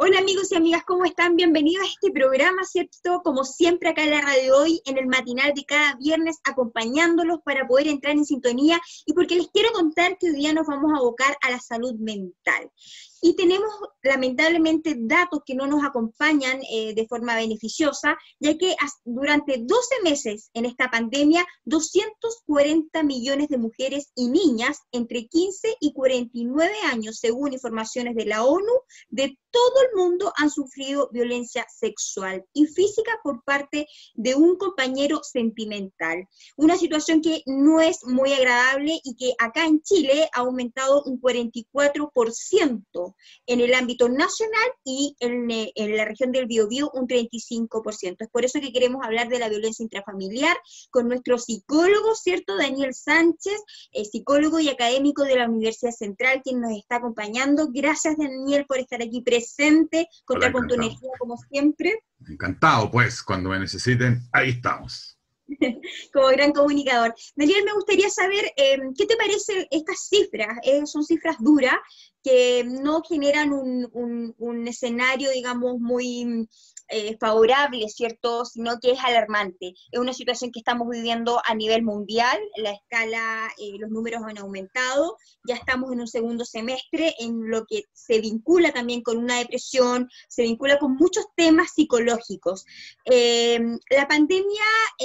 Hola amigos y amigas, ¿cómo están? Bienvenidos a este programa, ¿cierto? Como siempre acá en la radio hoy, en el matinal de cada viernes, acompañándolos para poder entrar en sintonía y porque les quiero contar que hoy día nos vamos a abocar a la salud mental. Y tenemos lamentablemente datos que no nos acompañan eh, de forma beneficiosa, ya que durante 12 meses en esta pandemia, 240 millones de mujeres y niñas entre 15 y 49 años, según informaciones de la ONU, de todo el mundo han sufrido violencia sexual y física por parte de un compañero sentimental. Una situación que no es muy agradable y que acá en Chile ha aumentado un 44% en el ámbito nacional y en, eh, la región del Biobío un 35%. Es por eso que queremos hablar de la violencia intrafamiliar con nuestro psicólogo, ¿cierto? Daniel Sánchez, eh, psicólogo y académico de la Universidad Central, quien nos está acompañando. Gracias, Daniel, por estar aquí presente contar con tu energía como siempre. Encantado, pues, cuando me necesiten, ahí estamos. como gran comunicador. Daniel, me gustaría saber em, qué te parecen estas cifras. Eh, son cifras duras que no generan un, un escenario, digamos, muy eh, favorable, ¿cierto? Sino que es alarmante. Es una situación que estamos viviendo a nivel mundial, la escala, eh, los números han aumentado, ya estamos en un segundo semestre en lo que se vincula también con una depresión, se vincula con muchos temas psicológicos. Eh, la pandemia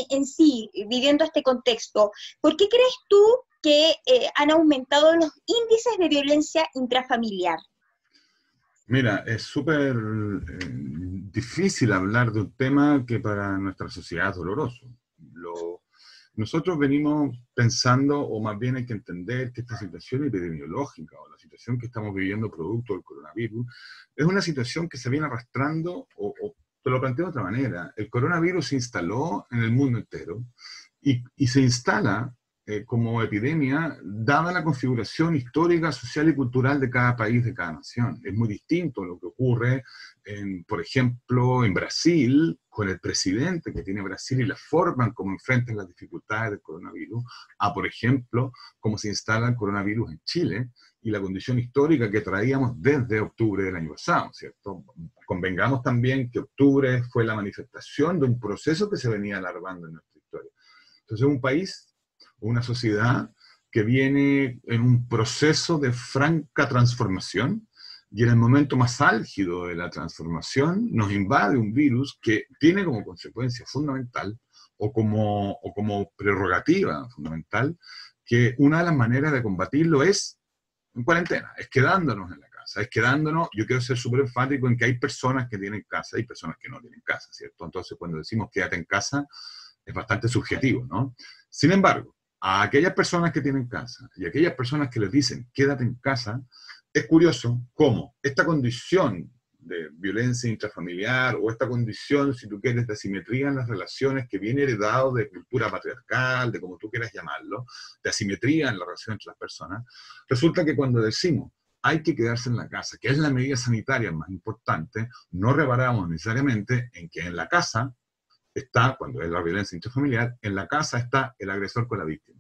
en sí, viviendo este contexto, ¿por qué crees tú que han aumentado los índices de violencia intrafamiliar? Mira, es súper difícil hablar de un tema que para nuestra sociedad es doloroso. nosotros venimos pensando, o más bien hay que entender que esta situación epidemiológica o la situación que estamos viviendo producto del coronavirus es una situación que se viene arrastrando, o, te lo planteo de otra manera, el coronavirus se instaló en el mundo entero y, y se instala eh, como epidemia, dada la configuración histórica, social y cultural de cada país, de cada nación. Es muy distinto lo que ocurre, en, por ejemplo, en Brasil, con el presidente que tiene Brasil y la forma en cómo enfrentan las dificultades del coronavirus, a, por ejemplo, cómo se instala el coronavirus en Chile y la condición histórica que traíamos desde octubre del año pasado, ¿cierto? Convengamos también que octubre fue la manifestación de un proceso que se venía alargando en nuestra historia. Entonces, un país una sociedad que viene en un proceso de franca transformación y en el momento más álgido de la transformación nos invade un virus que tiene como consecuencia fundamental o como, o como prerrogativa fundamental que una de las maneras de combatirlo es en cuarentena, es quedándonos en la casa, es quedándonos, yo quiero ser súper enfático en que hay personas que tienen casa y personas que no tienen casa, ¿cierto? Entonces cuando decimos quédate en casa es bastante subjetivo, ¿no? Sin embargo, a aquellas personas que tienen casa y a aquellas personas que les dicen quédate en casa, es curioso cómo esta condición de violencia intrafamiliar o esta condición, si tú quieres, de asimetría en las relaciones que viene heredado de cultura patriarcal, de como tú quieras llamarlo, de asimetría en la relación entre las personas, resulta que cuando decimos hay que quedarse en la casa, que es la medida sanitaria más importante, no reparamos necesariamente en que en la casa está, cuando es la violencia intrafamiliar, en la casa está el agresor con la víctima.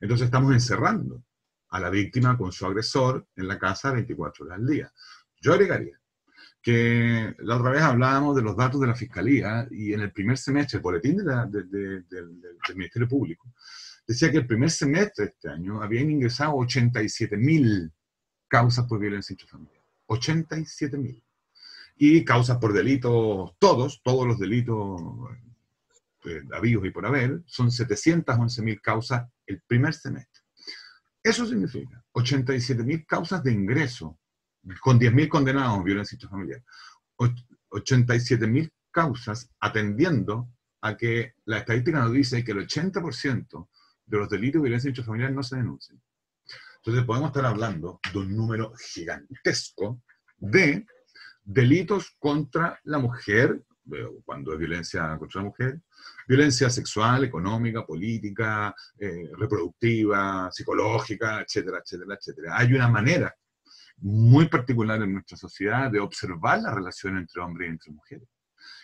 Entonces estamos encerrando a la víctima con su agresor en la casa 24 horas al día. Yo agregaría que la otra vez hablábamos de los datos de la Fiscalía y en el primer semestre, el boletín del Ministerio Público, decía que el primer semestre de este año habían ingresado 87.000 causas por violencia intrafamiliar. 87.000 y causas por delitos, todos, todos los delitos eh, y por haber, son 711.000 causas el primer semestre. Eso significa 87.000 causas de ingreso, con 10.000 condenados en violencia intrafamiliar. 87.000 causas atendiendo a que la estadística nos dice que el 80% de los delitos de violencia intrafamiliar no se denuncian. Entonces podemos estar hablando de un número gigantesco de delitos contra la mujer, cuando es violencia contra la mujer, violencia sexual, económica, política, eh, reproductiva, psicológica, etcétera, etcétera, etcétera. Hay una manera muy particular en nuestra sociedad de observar la relación entre hombres y entre mujeres.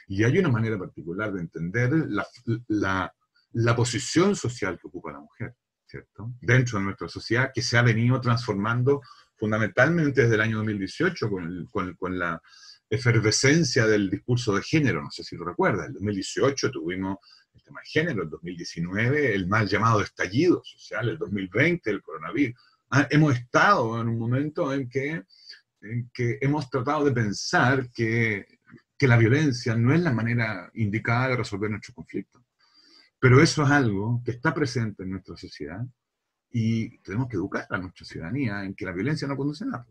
Y hay una manera particular de entender la, la, la posición social que ocupa la mujer, ¿cierto? Dentro de nuestra sociedad que se ha venido transformando fundamentalmente desde el año 2018, con, la efervescencia del discurso de género, no sé si lo recuerda, en 2018 tuvimos el tema de género, en 2019 el mal llamado estallido social, el 2020 el coronavirus. Ah, hemos estado en un momento en que, en que hemos tratado de pensar que, que la violencia no es la manera indicada de resolver nuestros conflictos. Pero eso es algo que está presente en nuestra sociedad y tenemos que educar a nuestra ciudadanía en que la violencia no conduce a nada.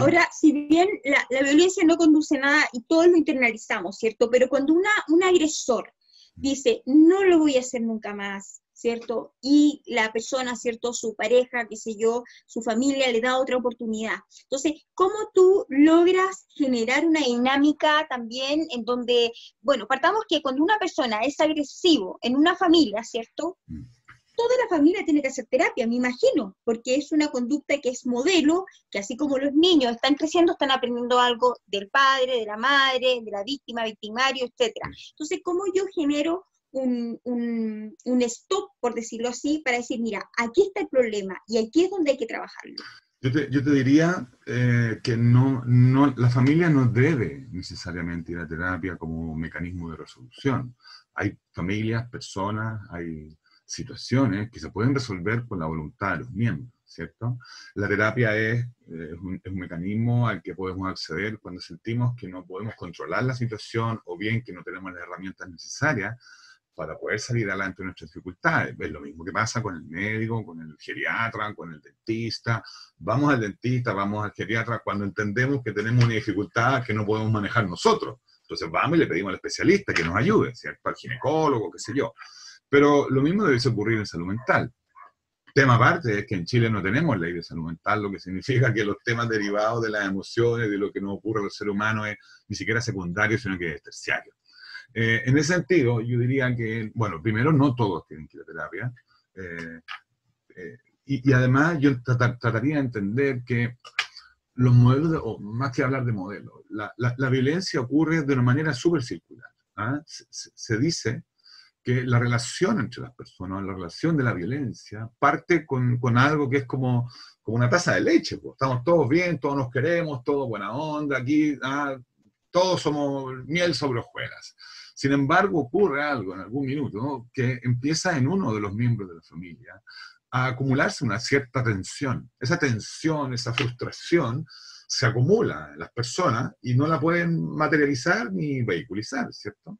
Ahora, si bien la, la, violencia no conduce a nada y todos lo internalizamos, ¿cierto? Pero cuando una, un agresor dice, no lo voy a hacer nunca más, ¿cierto? Y la persona, ¿cierto? Su pareja, qué sé yo, su familia le da otra oportunidad. Entonces, ¿cómo tú logras generar una dinámica también en donde, bueno, partamos que cuando una persona es agresivo en una familia, ¿cierto? Mm toda la familia tiene que hacer terapia, me imagino, porque es una conducta que es modelo, que así como los niños están creciendo, están aprendiendo algo del padre, de la madre, de la víctima, victimario, etc. Entonces, ¿cómo yo genero un, stop, por decirlo así, para decir, mira, aquí está el problema y aquí es donde hay que trabajarlo? Yo te, diría eh, que no, no, la familia no debe necesariamente ir a terapia como mecanismo de resolución. Hay familias, personas, hay situaciones que se pueden resolver con la voluntad de los miembros, ¿cierto? La terapia es, eh, un, mecanismo al que podemos acceder cuando sentimos que no podemos controlar la situación o bien que no tenemos las herramientas necesarias para poder salir adelante de nuestras dificultades. Es lo mismo que pasa con el médico, con el geriatra, con el dentista. Vamos al dentista, vamos al geriatra cuando entendemos que tenemos una dificultad que no podemos manejar nosotros. Entonces vamos y le pedimos al especialista que nos ayude, ¿cierto? Al ginecólogo, qué sé yo. Pero lo mismo debe ocurrir en salud mental. Tema aparte es que en Chile no tenemos ley de salud mental, lo que significa que los temas derivados de las emociones, de lo que nos ocurre al ser humano, es ni siquiera secundario, sino que es terciario. Eh, en ese sentido, yo diría que, bueno, primero, no todos tienen que ir a terapia. Eh, eh, y, además, yo trataría de entender que los modelos, o más que hablar de modelos, la, la, violencia ocurre de una manera súper circular. ¿ah? se, dice que la relación entre las personas, la relación de la violencia, parte con, con algo que es como, como una taza de leche. Pues. Estamos todos bien, todos nos queremos, todos buena onda, aquí ah, todos somos miel sobre hojuelas. Sin embargo, ocurre algo en algún minuto que empieza en uno de los miembros de la familia a acumularse una cierta tensión. Esa tensión, esa frustración, se acumula en las personas y no la pueden materializar ni vehiculizar, ¿cierto?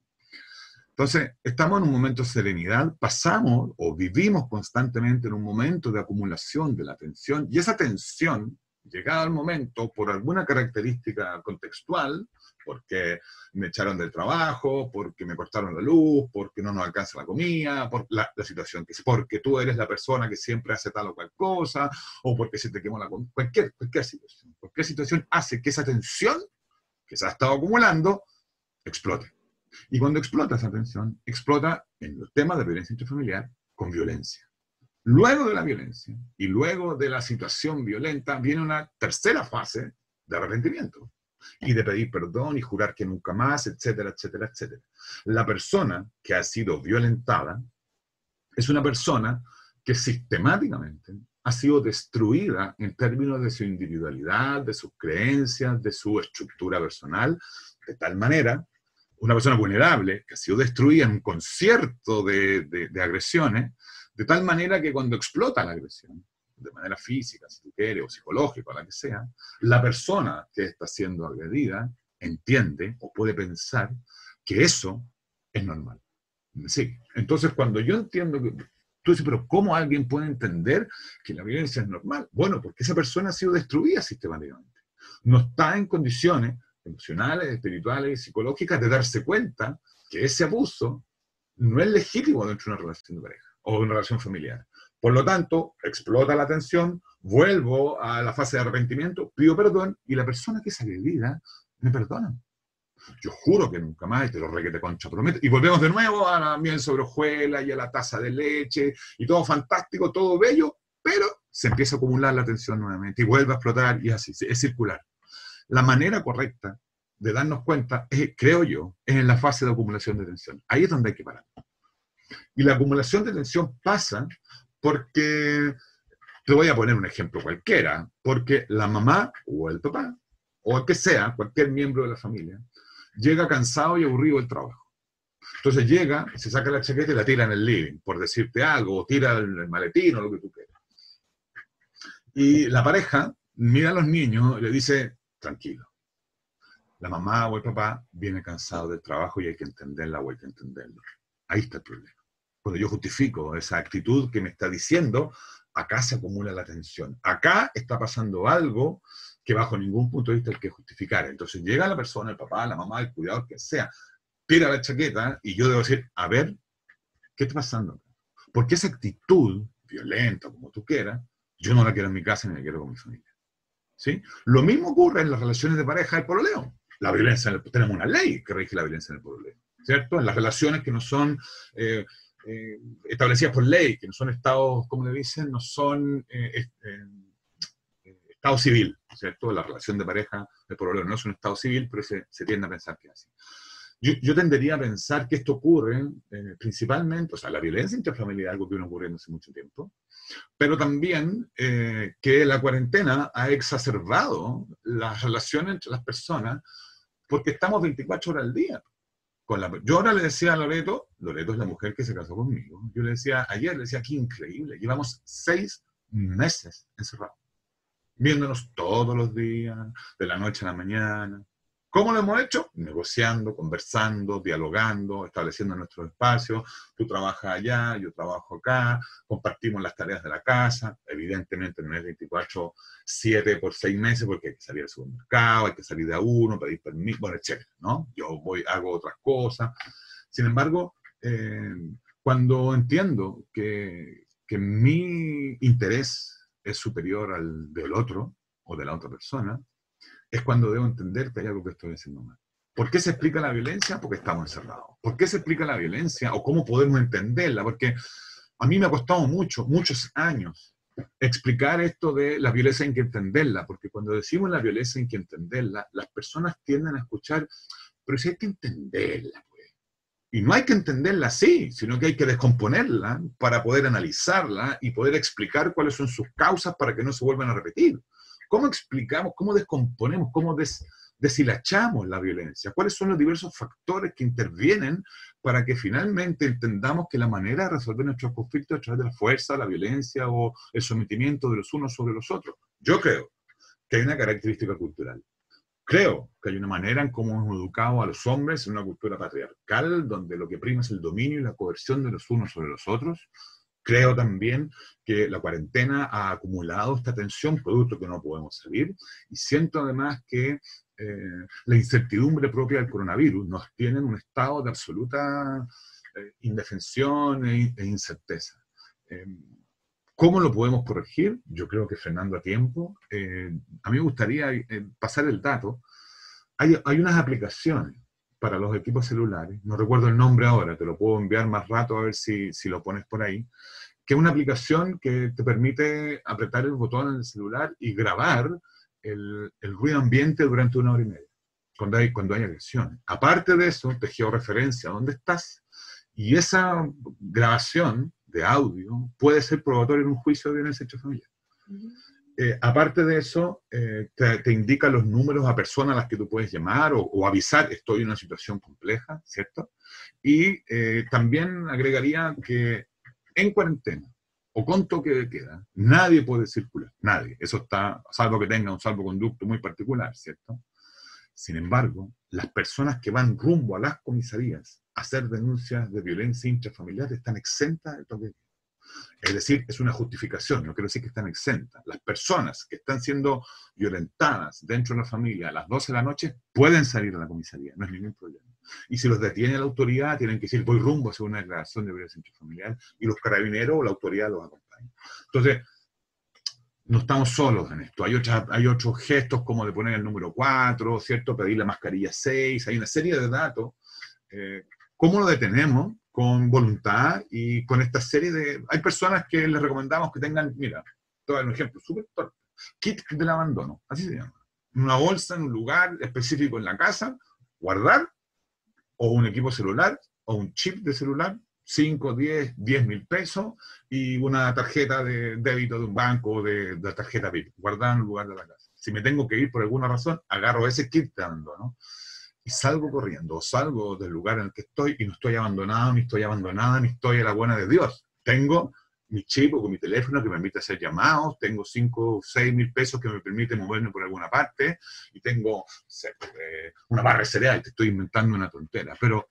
Entonces, estamos en un momento de serenidad, pasamos o vivimos constantemente en un momento de acumulación de la tensión y esa tensión, llegada al momento, por alguna característica contextual, porque me echaron del trabajo, porque me cortaron la luz, porque no nos alcanza la comida, por la, situación que es, porque tú eres la persona que siempre hace tal o cual cosa, o porque se te quemó la cualquier, cualquier situación. Cualquier situación hace que esa tensión que se ha estado acumulando explote. Y cuando explota esa tensión, explota en los temas de violencia intrafamiliar con violencia. Luego de la violencia y luego de la situación violenta viene una tercera fase de arrepentimiento y de pedir perdón y jurar que nunca más, etcétera, etcétera, etcétera. La persona que ha sido violentada es una persona que sistemáticamente ha sido destruida en términos de su individualidad, de sus creencias, de su estructura personal, de tal manera una persona vulnerable que ha sido destruida en un concierto de, de, agresiones, de tal manera que cuando explota la agresión, de manera física, si tú quieres, o psicológica, o la que sea, la persona que está siendo agredida entiende o puede pensar que eso es normal. Sí. Entonces, cuando yo entiendo que tú dices, pero ¿cómo alguien puede entender que la violencia es normal? Bueno, porque esa persona ha sido destruida sistemáticamente. No está en condiciones emocionales, espirituales, psicológicas, de darse cuenta que ese abuso no es legítimo dentro de una relación de pareja o de una relación familiar. Por lo tanto, explota la tensión, vuelvo a la fase de arrepentimiento, pido perdón y la persona que es agredida me perdona. Yo juro que nunca más, y te lo requete concha prometo. Y volvemos de nuevo a la miel sobre hojuela y a la taza de leche y todo fantástico, todo bello, pero se empieza a acumular la tensión nuevamente y vuelve a explotar y así, es circular. La manera correcta de darnos cuenta, creo yo, es en la fase de acumulación de tensión. Ahí es donde hay que parar. Y la acumulación de tensión pasa porque te voy a poner un ejemplo cualquiera, porque la mamá o el papá, o el que sea, cualquier miembro de la familia, llega cansado y aburrido del trabajo. Entonces llega, se saca la chaqueta y la tira en el living, por decirte algo, o tira el maletín o lo que tú quieras. Y la pareja mira a los niños y le dice, tranquilo, la mamá o el papá viene cansado del trabajo y hay que entenderla o hay que entenderlo. Ahí está el problema. Cuando yo justifico esa actitud que me está diciendo, acá se acumula la tensión. Acá está pasando algo que bajo ningún punto de vista hay que justificar. Entonces llega la persona, el papá, la mamá, el cuidador, que sea, tira la chaqueta y yo debo decir, a ver, ¿qué está pasando? Porque esa actitud violenta, como tú quieras, yo no la quiero en mi casa ni la quiero con mi familia. Lo mismo ocurre en las relaciones de pareja del pololeo. La violencia, tenemos una ley que rige la violencia en el pololeo, ¿cierto? En las relaciones que no son eh, eh, establecidas por ley, que no son estados, como le dicen, no son eh, estado civil, ¿cierto? La relación de pareja del pololeo no es un estado civil, pero se, se tiende a pensar que es así. Yo, tendería a pensar que esto ocurre principalmente, o sea, la violencia intrafamiliar es algo que viene ocurriendo hace mucho tiempo, pero también eh, que la cuarentena ha exacerbado las relaciones entre las personas porque estamos 24 horas al día. Con la, yo ahora le decía a Loreto, Loreto es la mujer que se casó conmigo, yo le decía ayer, le decía, qué increíble, llevamos seis meses encerrados, viéndonos todos los días, de la noche a la mañana, ¿Cómo lo hemos hecho? Negociando, conversando, dialogando, estableciendo nuestro espacio. Tú trabajas allá, yo trabajo acá, compartimos las tareas de la casa. Evidentemente no es 24-7 por seis meses porque hay que salir al supermercado, hay que salir de a uno, pedir permiso, bueno, etc. ¿no? Yo voy, hago otras cosas. Sin embargo, eh, cuando entiendo que, que mi interés es superior al del otro o de la otra persona, es cuando debo entender que hay algo que estoy haciendo mal. ¿Por qué se explica la violencia? Porque estamos encerrados. ¿Por qué se explica la violencia o cómo podemos entenderla? Porque a mí me ha costado mucho, muchos años, explicar esto de la violencia hay que entenderla, porque cuando decimos la violencia hay que entenderla, las personas tienden a escuchar, pero si hay que entenderla, pues. Y no hay que entenderla así, sino que hay que descomponerla para poder analizarla y poder explicar cuáles son sus causas para que no se vuelvan a repetir. ¿Cómo explicamos, cómo descomponemos, cómo deshilachamos la violencia? ¿Cuáles son los diversos factores que intervienen para que finalmente entendamos que la manera de resolver nuestros conflictos es a través de la fuerza, la violencia o el sometimiento de los unos sobre los otros? Yo creo que hay una característica cultural. Creo que hay una manera en cómo hemos educado a los hombres en una cultura patriarcal, donde lo que prima es el dominio y la coerción de los unos sobre los otros, Creo también que la cuarentena ha acumulado esta tensión, producto que no podemos salir, y siento además que eh, la incertidumbre propia del coronavirus nos tiene en un estado de absoluta eh, indefensión e, e incerteza. Em, ¿Cómo lo podemos corregir? Yo creo que frenando a tiempo. Eh, a mí me gustaría pasar el dato. Hay unas aplicaciones para los equipos celulares, no recuerdo el nombre ahora, te lo puedo enviar más rato a ver si, si lo pones por ahí, que es una aplicación que te permite apretar el botón en el celular y grabar el, el ruido ambiente durante una hora y media, cuando hay, cuando hay agresiones. Aparte de eso, te georreferencia dónde estás y esa grabación de audio puede ser probatoria en un juicio de violencia intrafamiliar. Eh, aparte de eso, eh, te, indica los números a personas a las que tú puedes llamar o, avisar, estoy en una situación compleja, ¿cierto? Y eh, también agregaría que en cuarentena o con toque de queda, nadie puede circular, nadie. Eso está, salvo que tenga un salvoconducto muy particular, ¿cierto? Sin embargo, las personas que van rumbo a las comisarías a hacer denuncias de violencia intrafamiliar están exentas de toque de queda. Es decir, es una justificación, no quiero decir que están exentas. Las personas que están siendo violentadas dentro de la familia a las 12 de la noche pueden salir a la comisaría, no es ningún problema. Y si los detiene la autoridad, tienen que decir, voy rumbo hacia una declaración de violencia intrafamiliar y los carabineros o la autoridad los acompañan. Entonces, no estamos solos en esto. Hay, hay otros gestos como de poner el número 4, ¿cierto? Pedir la mascarilla 6, hay una serie de datos. Eh, ¿Cómo lo detenemos? Con voluntad y con esta serie de... Hay personas que les recomendamos que tengan, mira, todo un ejemplo súper torpe, kit del abandono, así se llama. Una bolsa en un lugar específico en la casa, guardar, o un equipo celular, o un chip de celular, 5, 10, 10 mil pesos y una tarjeta de débito de un banco o de, de, tarjeta VIP, guardada en el lugar de la casa. Si me tengo que ir por alguna razón, agarro ese kit dando, ¿no? Y salgo corriendo, o salgo del lugar en el que estoy y no estoy abandonado, ni estoy abandonada, ni estoy a la buena de Dios. Tengo mi chip o mi teléfono que me permite hacer llamados, tengo 5 o 6 mil pesos que me permite moverme por alguna parte y tengo eh, una barra de cereal, te estoy inventando una tontera, pero...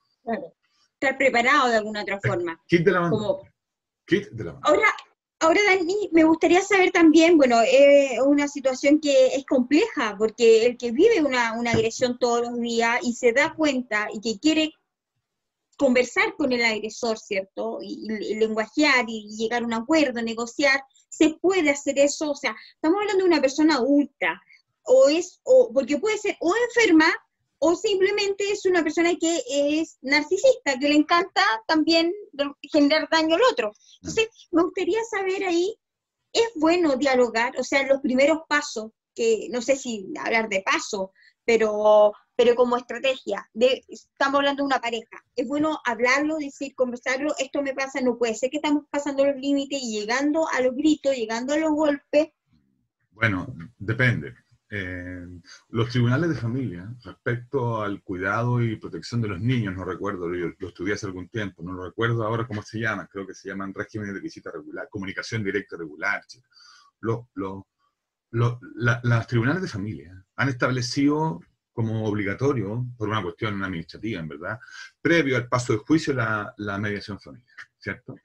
Estar preparado de alguna otra forma. Kit de la mano. Kit de la mano. Ahora, ahora, Dani, me gustaría saber también, bueno, es una situación que es compleja, porque el que vive una, una agresión todos los días y se da cuenta y que quiere conversar con el agresor, ¿cierto? Y, lenguajear y llegar a un acuerdo, negociar, se puede hacer eso, o sea, estamos hablando de una persona adulta, o es, o, porque puede ser o enferma, o simplemente es una persona que es narcisista, que le encanta también generar daño al otro. Entonces, me gustaría saber ahí, ¿es bueno dialogar? O sea, los primeros pasos, que no sé si hablar de paso, pero pero como estrategia, de, estamos hablando de una pareja, es bueno hablarlo, decir, conversarlo, esto me pasa, no puede ser que estamos pasando los límites y llegando a los gritos, llegando a los golpes. Bueno, depende. Los tribunales de familia, respecto al cuidado y protección de los niños, no recuerdo, yo lo estudié hace algún tiempo, no lo recuerdo ahora cómo se llama, creo que se llaman regímenes de visita regular, comunicación directa regular. Los, los tribunales de familia han establecido como obligatorio, por una cuestión administrativa, en verdad, previo al paso de juicio, la, la mediación familiar, ¿cierto?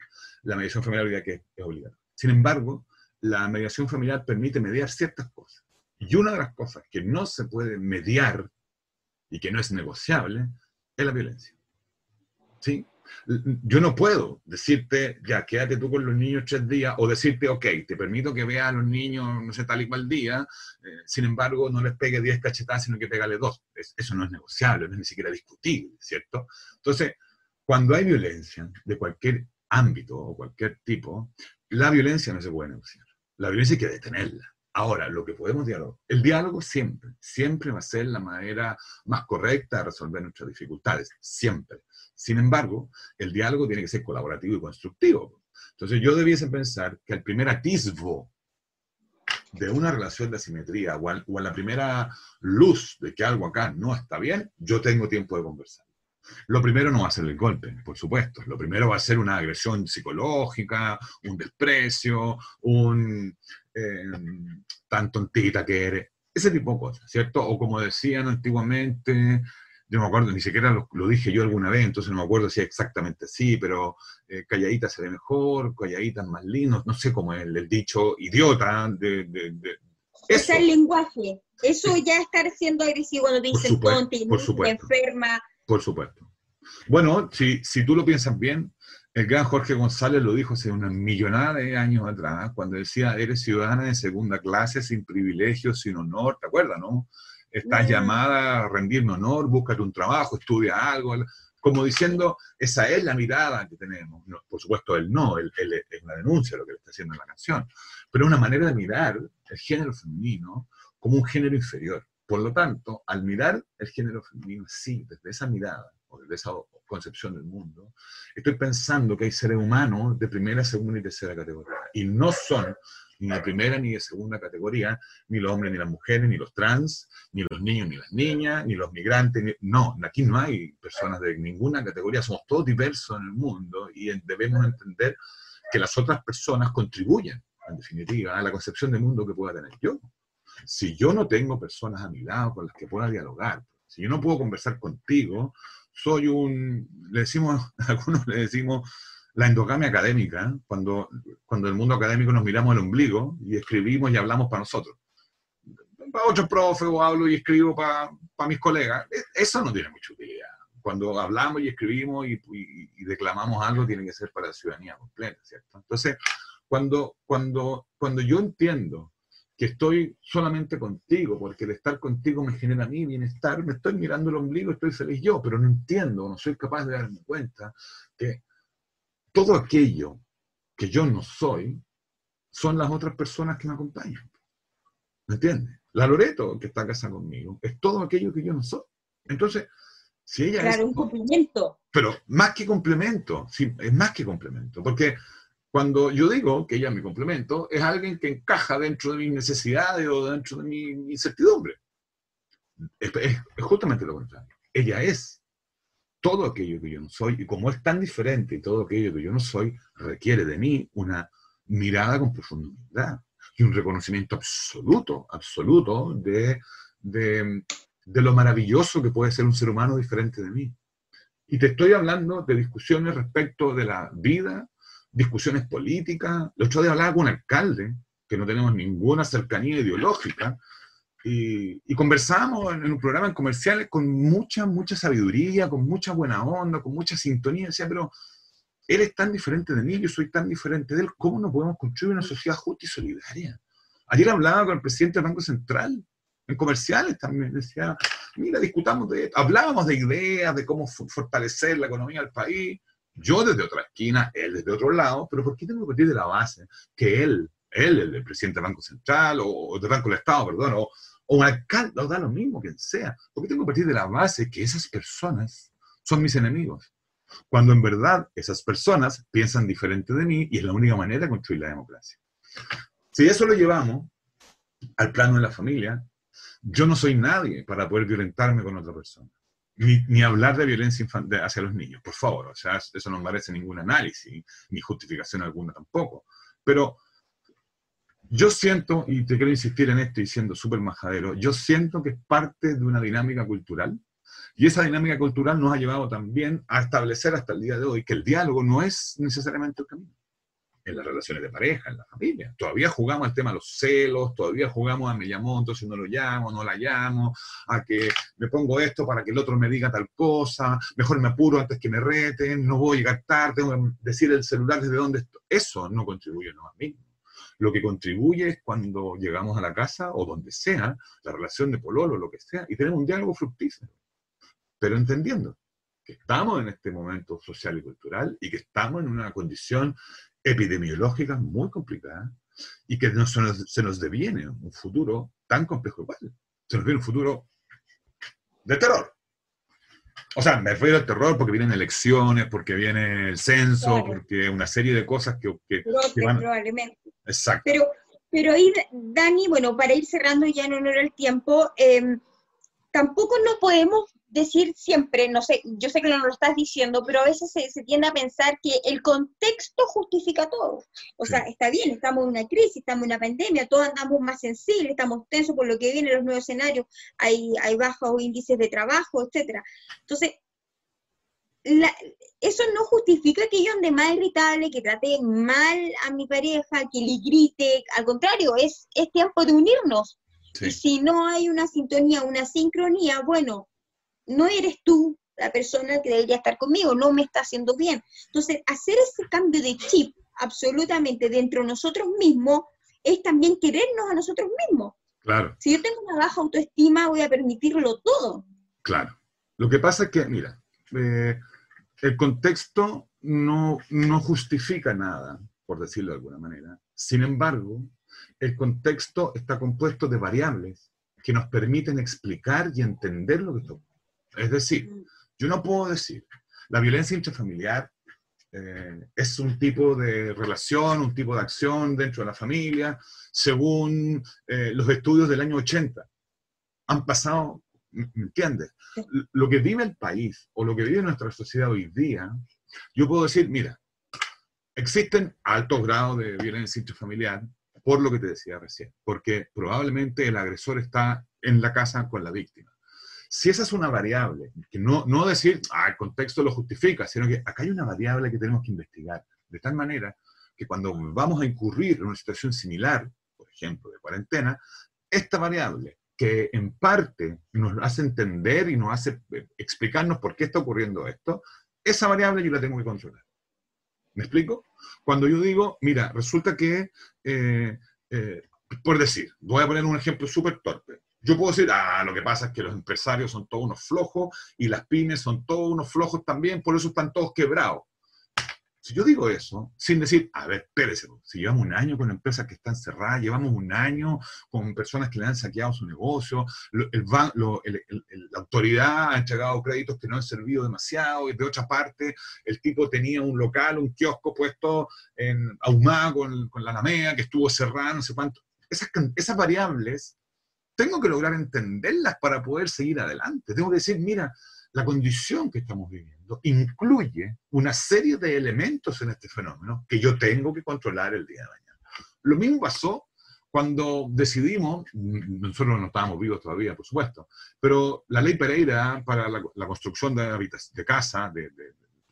La mediación familiar que es obligatoria. Sin embargo, la mediación familiar permite mediar ciertas cosas. Y una de las cosas que no se puede mediar y que no es negociable es la violencia. ¿Sí? yo no puedo decirte, ya, quédate tú con los niños tres días, o decirte, ok, te permito que veas a los niños, no sé, tal y cual día, eh, sin embargo, no les pegue diez cachetadas, sino que pégale dos. eso no es negociable, no es ni siquiera discutible, ¿cierto? Entonces, cuando hay violencia de cualquier ámbito o cualquier tipo, la violencia no se puede negociar. La violencia hay que detenerla. Ahora, lo que podemos dialogar, el diálogo siempre, siempre va a ser la manera más correcta de resolver nuestras dificultades, siempre. Sin embargo, el diálogo tiene que ser colaborativo y constructivo. Entonces yo debiese pensar que el primer atisbo de una relación de asimetría o a, la primera luz de que algo acá no está bien, yo tengo tiempo de conversar. Lo primero no va a ser el golpe, por supuesto. Lo primero va a ser una agresión psicológica, un desprecio, un eh, tan tontita que eres, ese tipo de cosas, ¿cierto? O como decían antiguamente, yo no me acuerdo, ni siquiera lo, dije yo alguna vez, entonces no me acuerdo si es exactamente así, pero eh, calladita se ve mejor, calladita es más lindo, no sé cómo es el, dicho idiota de... de, de es el lenguaje, eso ya está siendo agresivo cuando dicen tonte, enferma. Por supuesto. Bueno, si, si tú lo piensas bien, el gran Jorge González lo dijo hace una millonada de años atrás, cuando decía, eres ciudadana de segunda clase, sin privilegios, sin honor, ¿te acuerdas, no? estás llamada a rendirme honor, búscate un trabajo, estudia algo, como diciendo, esa es la mirada que tenemos. por supuesto, él no, él, es una denuncia lo que le está haciendo en la canción, pero una manera de mirar el género femenino como un género inferior. Por lo tanto, al mirar el género femenino sí, desde esa mirada, desde esa concepción del mundo, estoy pensando que hay seres humanos de primera, segunda y tercera categoría, y no son ni de primera ni de segunda categoría, ni los hombres ni las mujeres, ni los trans, ni los niños ni las niñas, ni los migrantes. No, aquí no hay personas de ninguna categoría, somos todos diversos en el mundo y debemos entender que las otras personas contribuyen, en definitiva, a la concepción de mundo que pueda tener yo. Si yo no tengo personas a mi lado con las que pueda dialogar, si yo no puedo conversar contigo, soy un, le decimos, algunos le decimos, la endogamia académica, cuando, cuando el mundo académico nos miramos el ombligo y escribimos y hablamos para nosotros. Para otros profes o hablo y escribo para, para mis colegas. E, eso no tiene mucha utilidad. Cuando hablamos y escribimos y, y, declamamos algo, tiene que ser para la ciudadanía completa, ¿cierto? Entonces, cuando, cuando, cuando yo entiendo que estoy solamente contigo, porque el estar contigo me genera a mí bienestar, me estoy mirando el ombligo, estoy feliz yo, pero no entiendo, no soy capaz de darme cuenta que todo aquello que yo no soy son las otras personas que me acompañan. ¿Me entiendes? La Loreto, que está casada conmigo, es todo aquello que yo no soy. Entonces, Si ella claro, un complemento. Pero más que complemento, sí, es más que complemento, porque cuando yo digo que ella es mi complemento, es alguien que encaja dentro de mis necesidades o dentro de mi, incertidumbre. Es, es, justamente lo contrario. Ella es todo aquello que yo no soy, y como es tan diferente y todo aquello que yo no soy, requiere de mí una mirada con profunda humildad y un reconocimiento absoluto, absoluto de, de, de lo maravilloso que puede ser un ser humano diferente de mí. Y te estoy hablando de discusiones respecto de la vida, discusiones políticas. El otro día hablaba con un alcalde, que no tenemos ninguna cercanía ideológica, y, y conversamos en, un programa en comerciales con mucha, mucha sabiduría, con mucha buena onda, con mucha sintonía. Decía, pero él es tan diferente de mí, yo soy tan diferente de él, ¿cómo no podemos construir una sociedad justa y solidaria? Ayer hablaba con el presidente del Banco Central, en comerciales también, decía, mira, discutamos de esto, hablábamos de ideas, de cómo fortalecer la economía del país, yo desde otra esquina, él desde otro lado, pero ¿por qué tengo que partir de la base que él, él, el presidente del Banco Central, o, del Banco del Estado, perdón, o, o un alcalde, o da lo mismo, quien sea. ¿Por qué tengo que partir de la base que esas personas son mis enemigos? Cuando en verdad esas personas piensan diferente de mí y es la única manera de construir la democracia. Si eso lo llevamos al plano de la familia, yo no soy nadie para poder violentarme con otra persona. Ni, hablar de violencia hacia los niños, por favor. O sea, eso no merece ningún análisis, ni justificación alguna tampoco. Pero yo siento, y te quiero insistir en esto y siendo súper majadero, yo siento que es parte de una dinámica cultural y esa dinámica cultural nos ha llevado también a establecer hasta el día de hoy que el diálogo no es necesariamente el camino. En las relaciones de pareja, en la familia. Todavía jugamos al tema de los celos, todavía jugamos a me llamó, entonces no lo llamo, no la llamo, a que me pongo esto para que el otro me diga tal cosa, mejor me apuro antes que me reten, no voy a llegar tarde, tengo que decir el celular desde dónde estoy. Eso no contribuye no, a mí. Lo que contribuye es cuando llegamos a la casa o donde sea, la relación de pololo, lo que sea, y tenemos un diálogo fructífero. Pero entendiendo que estamos en este momento social y cultural y que estamos en una condición epidemiológica muy complicada y que se, nos, se nos deviene un futuro tan complejo igual. Se nos viene un futuro de terror. O sea, me refiero al terror porque vienen elecciones, porque viene el censo, porque una serie de cosas que, que, Probablemente. Exacto. Pero, pero ahí, Dani, bueno, para ir cerrando ya en honor al tiempo, em, tampoco no podemos decir siempre, no sé, yo sé que no lo estás diciendo, pero a veces se, tiende a pensar que el contexto justifica todo. O sea, está bien, estamos en una crisis, estamos en una pandemia, todos andamos más sensibles, estamos tensos por lo que viene, los nuevos escenarios, hay, hay bajos índices de trabajo, etcétera. Entonces, eso no justifica que yo ande más irritable, que trate mal a mi pareja, que le grite, al contrario, es, es tiempo de unirnos. Y si no hay una sintonía, una sincronía, bueno, no eres tú la persona que debería estar conmigo, no me está haciendo bien. Entonces, hacer ese cambio de chip absolutamente dentro de nosotros mismos es también querernos a nosotros mismos. Claro. Si yo tengo una baja autoestima, voy a permitirlo todo. Claro. Lo que pasa es que, mira, eh, el contexto no, no justifica nada, por decirlo de alguna manera. Sin embargo, el contexto está compuesto de variables que nos permiten explicar y entender lo que está es decir, yo no puedo decir, la violencia intrafamiliar eh, es un tipo de relación, un tipo de acción dentro de la familia, según eh, los estudios del año 80. Han pasado, ¿me entiendes? Lo que vive el país o lo que vive nuestra sociedad hoy día, yo puedo decir, mira, existen altos grados de violencia intrafamiliar, por lo que te decía recién, porque probablemente el agresor está en la casa con la víctima si esa es una variable, que no, no decir, ah, el contexto lo justifica, sino que acá hay una variable que tenemos que investigar, de tal manera que cuando vamos a incurrir en una situación similar, por ejemplo, de cuarentena, esta variable que en parte nos hace entender y nos hace eh, explicarnos por qué está ocurriendo esto, esa variable yo la tengo que controlar. ¿Me explico? Cuando yo digo, mira, resulta que, eh, eh, por decir, voy a poner un ejemplo súper torpe, yo puedo decir, ah, lo que pasa es que los empresarios son todos unos flojos y las pymes son todos unos flojos también, por eso están todos quebrados. Si yo digo eso, sin decir, a ver, espérese, si llevamos un año con empresas que están cerradas, llevamos un año con personas que le han saqueado su negocio, el, la autoridad ha entregado créditos que no han servido demasiado, y de otra parte, el tipo tenía un local, un kiosco puesto en ahumado con, con la Alameda, que estuvo cerrado, no sé cuánto. Esas, esas variables tengo que lograr entenderlas para poder seguir adelante. Tengo que decir, mira, la condición que estamos viviendo incluye una serie de elementos en este fenómeno que yo tengo que controlar el día de mañana. Lo mismo pasó cuando decidimos, nosotros no estábamos vivos todavía, por supuesto, pero la ley Pereira para la, construcción de, de casa de,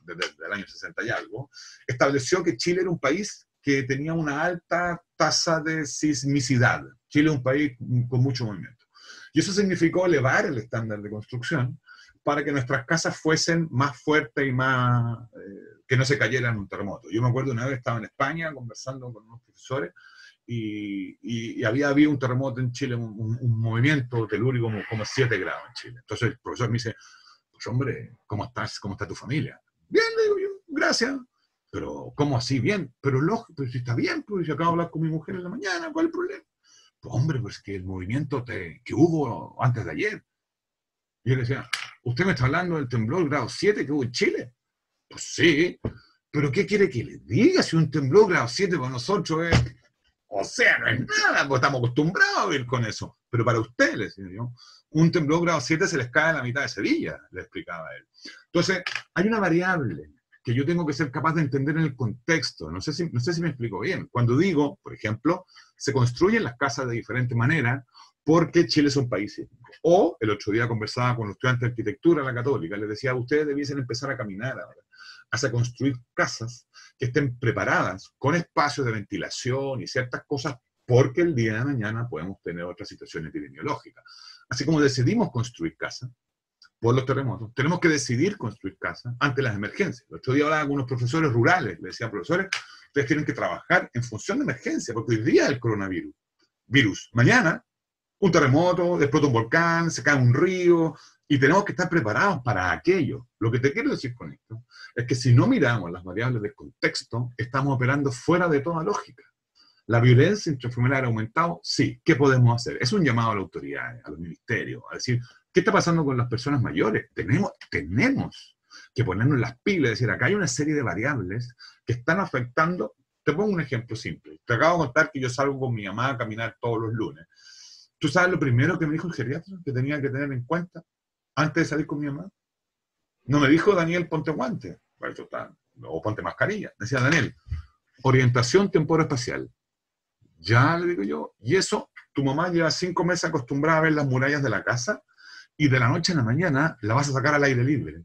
del año 60 y algo, estableció que Chile era un país que tenía una alta tasa de sismicidad. Chile es un país con mucho movimiento. Y eso significó elevar el estándar de construcción para que nuestras casas fuesen más fuertes y más, eh, que no se cayeran en un terremoto. Yo me acuerdo una vez estaba en España conversando con unos profesores y, había habido un terremoto en Chile, un, movimiento telúrico como, como 7 grados en Chile. Entonces el profesor me dice, pues hombre, ¿cómo estás? ¿Cómo está tu familia? Bien, le digo yo, gracias. Pero, ¿cómo así? Bien. Pero lógico, pero si está bien, pues yo acabo de hablar con mi mujer en la mañana, ¿cuál es el problema? Pues hombre, pues que el movimiento que hubo antes de ayer. Y yo le decía, ¿Usted me está hablando del temblor grado 7 que hubo en Chile? Pues sí, pero ¿qué quiere que le diga si un temblor grado 7 para nosotros es... O sea, no es nada, porque estamos acostumbrados a vivir con eso. Pero para usted, le decía yo, un temblor grado 7 se les cae en la mitad de Sevilla, le explicaba él. Entonces, hay una variable que yo tengo que ser capaz de entender en el contexto. No sé si, no sé si me explico bien. Cuando digo, por ejemplo, se construyen las casas de diferente manera porque Chile es un país O el otro día conversaba con los estudiantes de arquitectura la católica, les decía, ustedes debiesen empezar a caminar ahora, a construir casas que estén preparadas con espacios de ventilación y ciertas cosas, porque el día de mañana podemos tener otra situación epidemiológica. Así como decidimos construir casas por los terremotos, tenemos que decidir construir casas ante las emergencias. El otro día hablaba con unos profesores rurales, les decía, profesores, ustedes tienen que trabajar en función de emergencia, porque hoy día el coronavirus, virus, mañana un terremoto, explota un volcán, se cae un río, y tenemos que estar preparados para aquello. Lo que te quiero decir con esto es que si no miramos las variables del contexto, estamos operando fuera de toda lógica. ¿La violencia intrafamiliar ha aumentado? Sí. ¿Qué podemos hacer? Es un llamado a las autoridades, a los ministerios, a decir, ¿qué está pasando con las personas mayores? Tenemos, tenemos que ponernos las pilas, es decir, acá hay una serie de variables que están afectando. Te pongo un ejemplo simple. Te acabo de contar que yo salgo con mi mamá a caminar todos los lunes. ¿Tú sabes lo primero que me dijo el geriatra que tenía que tener en cuenta antes de salir con mi mamá? No me dijo Daniel, ponte guante, o ponte mascarilla. Decía Daniel, orientación temporoespacial. Ya le digo yo, y eso, tu mamá lleva cinco meses acostumbrada a ver las murallas de la casa y de la noche a la mañana la vas a sacar al aire libre.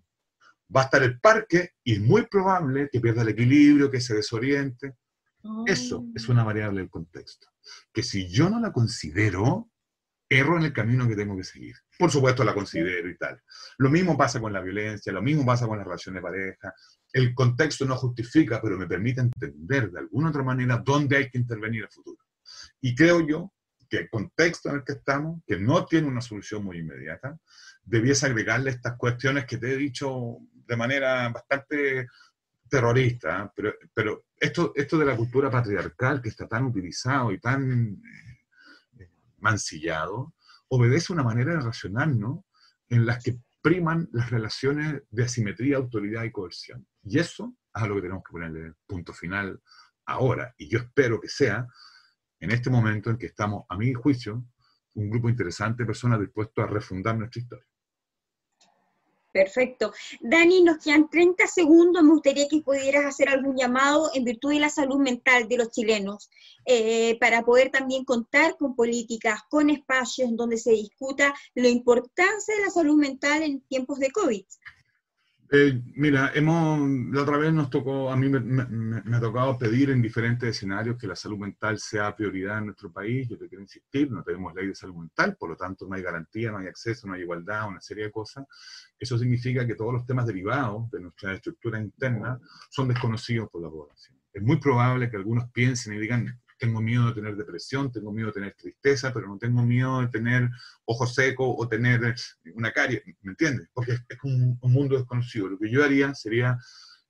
Va a estar el parque y es muy probable que pierda el equilibrio, que se desoriente. Eso es una variable del contexto. Que si yo no la considero, erro en el camino que tengo que seguir. Por supuesto la considero y tal. Lo mismo pasa con la violencia, lo mismo pasa con la relación de pareja. El contexto no justifica, pero me permite entender de alguna otra manera dónde hay que intervenir a futuro. Y creo yo que el contexto en el que estamos, que no tiene una solución muy inmediata, debiese agregarle estas cuestiones que te he dicho de manera bastante terrorista, ¿eh? pero, pero esto, esto de la cultura patriarcal que está tan utilizado y tan eh, mancillado, obedece una manera de racional, ¿no? En las que priman las relaciones de asimetría, autoridad y coerción. Y eso es a lo que tenemos que ponerle punto final ahora. Y yo espero que sea en este momento en que estamos, a mi juicio, un grupo interesante de personas dispuestos a refundar nuestra historia. Perfecto. Dani, nos quedan 30 segundos. Me gustaría que pudieras hacer algún llamado en virtud de la salud mental de los chilenos, eh, para poder también contar con políticas, con espacios donde se discuta la importancia de la salud mental en tiempos de COVID. Eh, mira, hemos, la otra vez nos tocó, a mí me, ha tocado pedir en diferentes escenarios que la salud mental sea prioridad en nuestro país. Yo te quiero insistir, no tenemos ley de salud mental, por lo tanto no hay garantía, no hay acceso, no hay igualdad, una serie de cosas. Eso significa que todos los temas derivados de nuestra estructura interna son desconocidos por la población. Es muy probable que algunos piensen y digan, tengo miedo de tener depresión, tengo miedo de tener tristeza, pero no tengo miedo de tener ojos secos o tener una carie, ¿me entiendes? Porque es, un, mundo desconocido. Lo que yo haría sería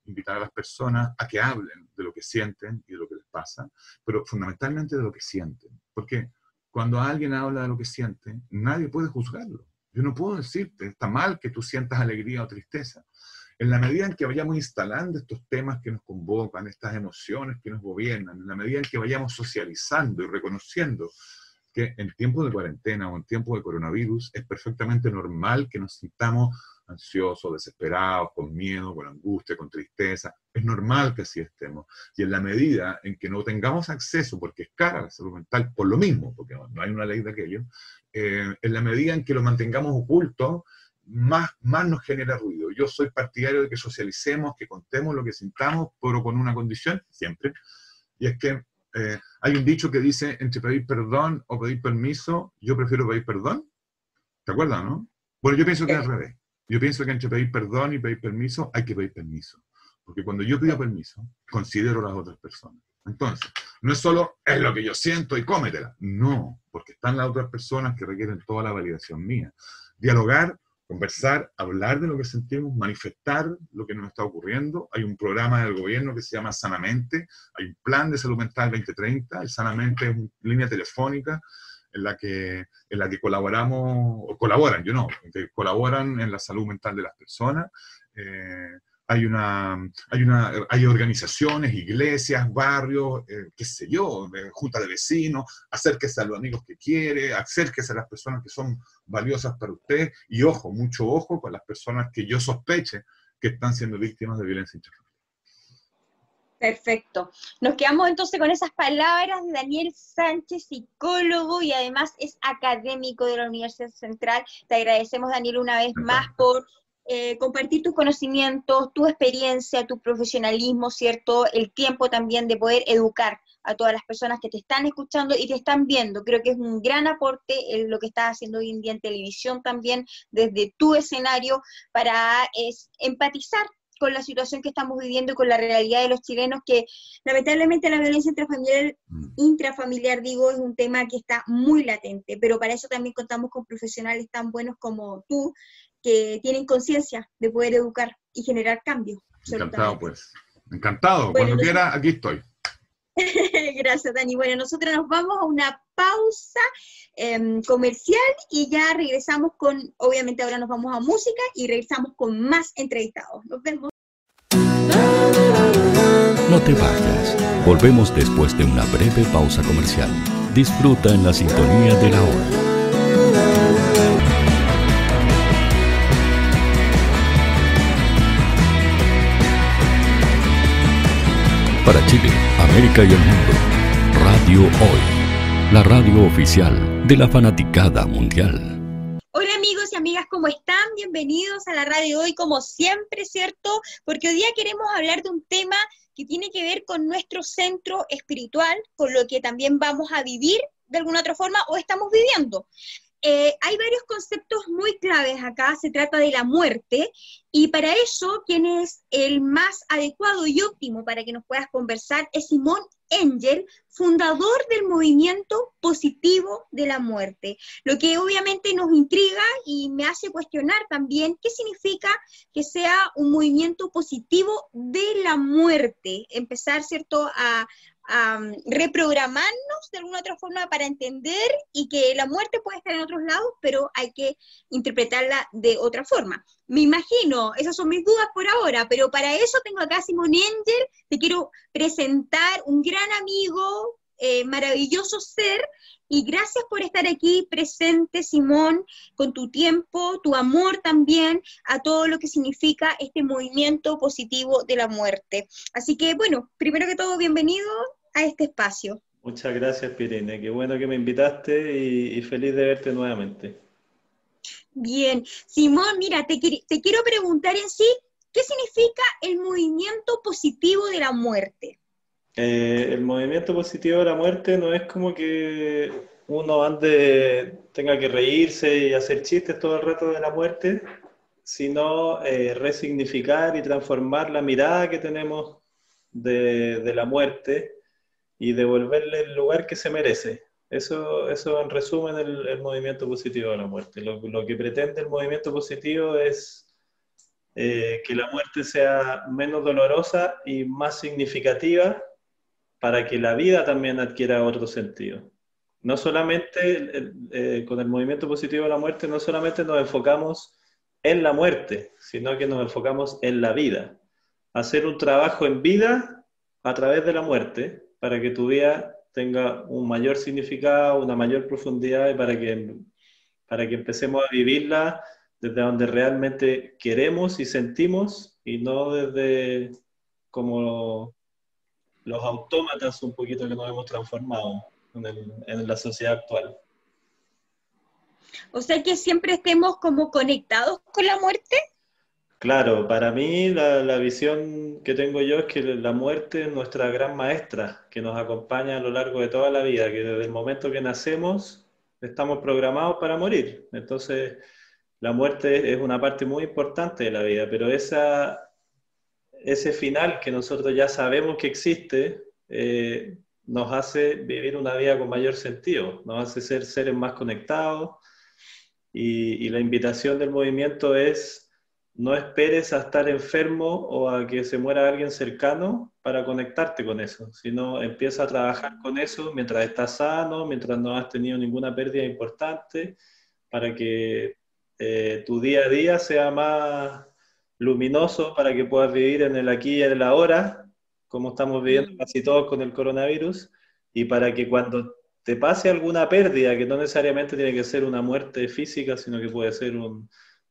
invitar a las personas a que hablen de lo que sienten y de lo que les pasa, pero fundamentalmente de lo que sienten. Porque cuando alguien habla de lo que siente, nadie puede juzgarlo. Yo no puedo decirte, está mal que tú sientas alegría o tristeza. En la medida en que vayamos instalando estos temas que nos convocan, estas emociones que nos gobiernan, en la medida en que vayamos socializando y reconociendo que en tiempos de cuarentena o en tiempos de coronavirus es perfectamente normal que nos sintamos ansiosos, desesperados, con miedo, con angustia, con tristeza. Es normal que así estemos. Y en la medida en que no tengamos acceso, porque es cara la salud mental, por lo mismo, porque no hay una ley de aquello, eh, en la medida en que lo mantengamos oculto, más, más nos genera ruido. Yo soy partidario de que socialicemos, que contemos lo que sintamos, pero con una condición, siempre, y es que eh, hay un dicho que dice, entre pedir perdón o pedir permiso, yo prefiero pedir perdón. ¿Te acuerdas, no? Bueno, yo pienso que es al revés. Yo pienso que entre pedir perdón y pedir permiso hay que pedir permiso. Porque cuando yo pido permiso, considero a las otras personas. Entonces, no es solo es lo que yo siento y cómetela. No, porque están las otras personas que requieren toda la validación mía. Dialogar, conversar, hablar de lo que sentimos, manifestar lo que nos está ocurriendo. Hay un programa del gobierno que se llama Sanamente, hay un plan de salud mental 2030. El Sanamente es una línea telefónica en la que, en la que colaboramos, o colaboran, yo no, que colaboran en la salud mental de las personas. Eh, hay, una, hay, una, hay organizaciones, iglesias, barrios, eh, qué sé yo, junta de vecinos, acérquese a los amigos que quiere, acérquese a las personas que son valiosas para usted y ojo, mucho ojo con las personas que yo sospeche que están siendo víctimas de violencia intrafamiliar. Perfecto. Nos quedamos entonces con esas palabras de Daniel Sánchez, psicólogo y además es académico de la Universidad Central. Te agradecemos, Daniel, una vez más por eh, compartir tus conocimientos, tu experiencia, tu profesionalismo, ¿cierto? El tiempo también de poder educar a todas las personas que te están escuchando y te están viendo. Creo que es un gran aporte en lo que estás haciendo hoy en día en televisión también, desde tu escenario, para es, empatizar con la situación que estamos viviendo y con la realidad de los chilenos, que lamentablemente la violencia intrafamiliar, mm. intrafamiliar, digo, es un tema que está muy latente, pero para eso también contamos con profesionales tan buenos como tú, que tienen conciencia de poder educar y generar cambio. Encantado, pues. Encantado. Cuando quiera, aquí estoy. Gracias, Dani. Bueno, nosotros nos vamos a una pausa em, comercial y ya regresamos con, obviamente ahora nos vamos a música y regresamos con más entrevistados. Nos vemos. No te vayas. Volvemos después de una breve pausa comercial. Disfruta en la sintonía de la hora. Para Chile, América y el mundo. Radio Hoy, la radio oficial de la fanaticada mundial. Hola amigos y amigas, ¿cómo están? Bienvenidos a la radio Hoy, como siempre, ¿cierto? Porque hoy día queremos hablar de un tema que tiene que ver con nuestro centro espiritual, con lo que también vamos a vivir de alguna otra forma o estamos viviendo. Eh, hay varios conceptos muy claves acá, se trata de la muerte, y para eso quien es el más adecuado y óptimo para que nos puedas conversar es Simón Engel, fundador del movimiento positivo de la muerte, lo que obviamente nos intriga y me hace cuestionar también qué significa que sea un movimiento positivo de la muerte, empezar, ¿cierto?, a, reprogramarnos de alguna otra forma para entender y que la muerte puede estar en otros lados, pero hay que interpretarla de otra forma. Me imagino, esas son mis dudas por ahora, pero para eso tengo acá a Simón Engel, te quiero presentar un gran amigo, eh, maravilloso ser, y gracias por estar aquí presente, Simón, con tu tiempo, tu amor también a todo lo que significa este movimiento positivo de la muerte. Así que, bueno, primero que todo, bienvenido a este espacio. Muchas gracias, Pirine. Qué bueno que me invitaste y, feliz de verte nuevamente. Bien. Simón, mira, te, te quiero preguntar en sí, ¿qué significa el movimiento positivo de la muerte? Eh, el movimiento positivo de la muerte no es como que uno ande, tenga que reírse y hacer chistes todo el rato de la muerte, sino eh, resignificar y transformar la mirada que tenemos de, de, la muerte y devolverle el lugar que se merece. Eso, eso en resumen el, el movimiento positivo de la muerte. Lo, lo, que pretende el movimiento positivo es eh, que la muerte sea menos dolorosa y más significativa para que la vida también adquiera otro sentido. No solamente eh, con el movimiento positivo de la muerte, no solamente nos enfocamos en la muerte, sino que nos enfocamos en la vida. Hacer un trabajo en vida a través de la muerte para que tu vida tenga un mayor significado, una mayor profundidad y para que, para que empecemos a vivirla desde donde realmente queremos y sentimos y no desde como los autómatas un poquito que nos hemos transformado en, la sociedad actual. O sea que siempre estemos como conectados con la muerte. Claro, para mí la, la, visión que tengo yo es que la muerte es nuestra gran maestra, que nos acompaña a lo largo de toda la vida, que desde el momento que nacemos estamos programados para morir. Entonces, la muerte es una parte muy importante de la vida, pero esa, ese final que nosotros ya sabemos que existe, eh, nos hace vivir una vida con mayor sentido, nos hace ser seres más conectados y, y la invitación del movimiento es no esperes a estar enfermo o a que se muera alguien cercano para conectarte con eso, sino empieza a trabajar con eso mientras estás sano, mientras no has tenido ninguna pérdida importante, para que eh, tu día a día sea más luminoso para que puedas vivir en el aquí y en el ahora, como estamos viviendo mm. casi todos con el coronavirus, y para que cuando te pase alguna pérdida, que no necesariamente tiene que ser una muerte física, sino que puede ser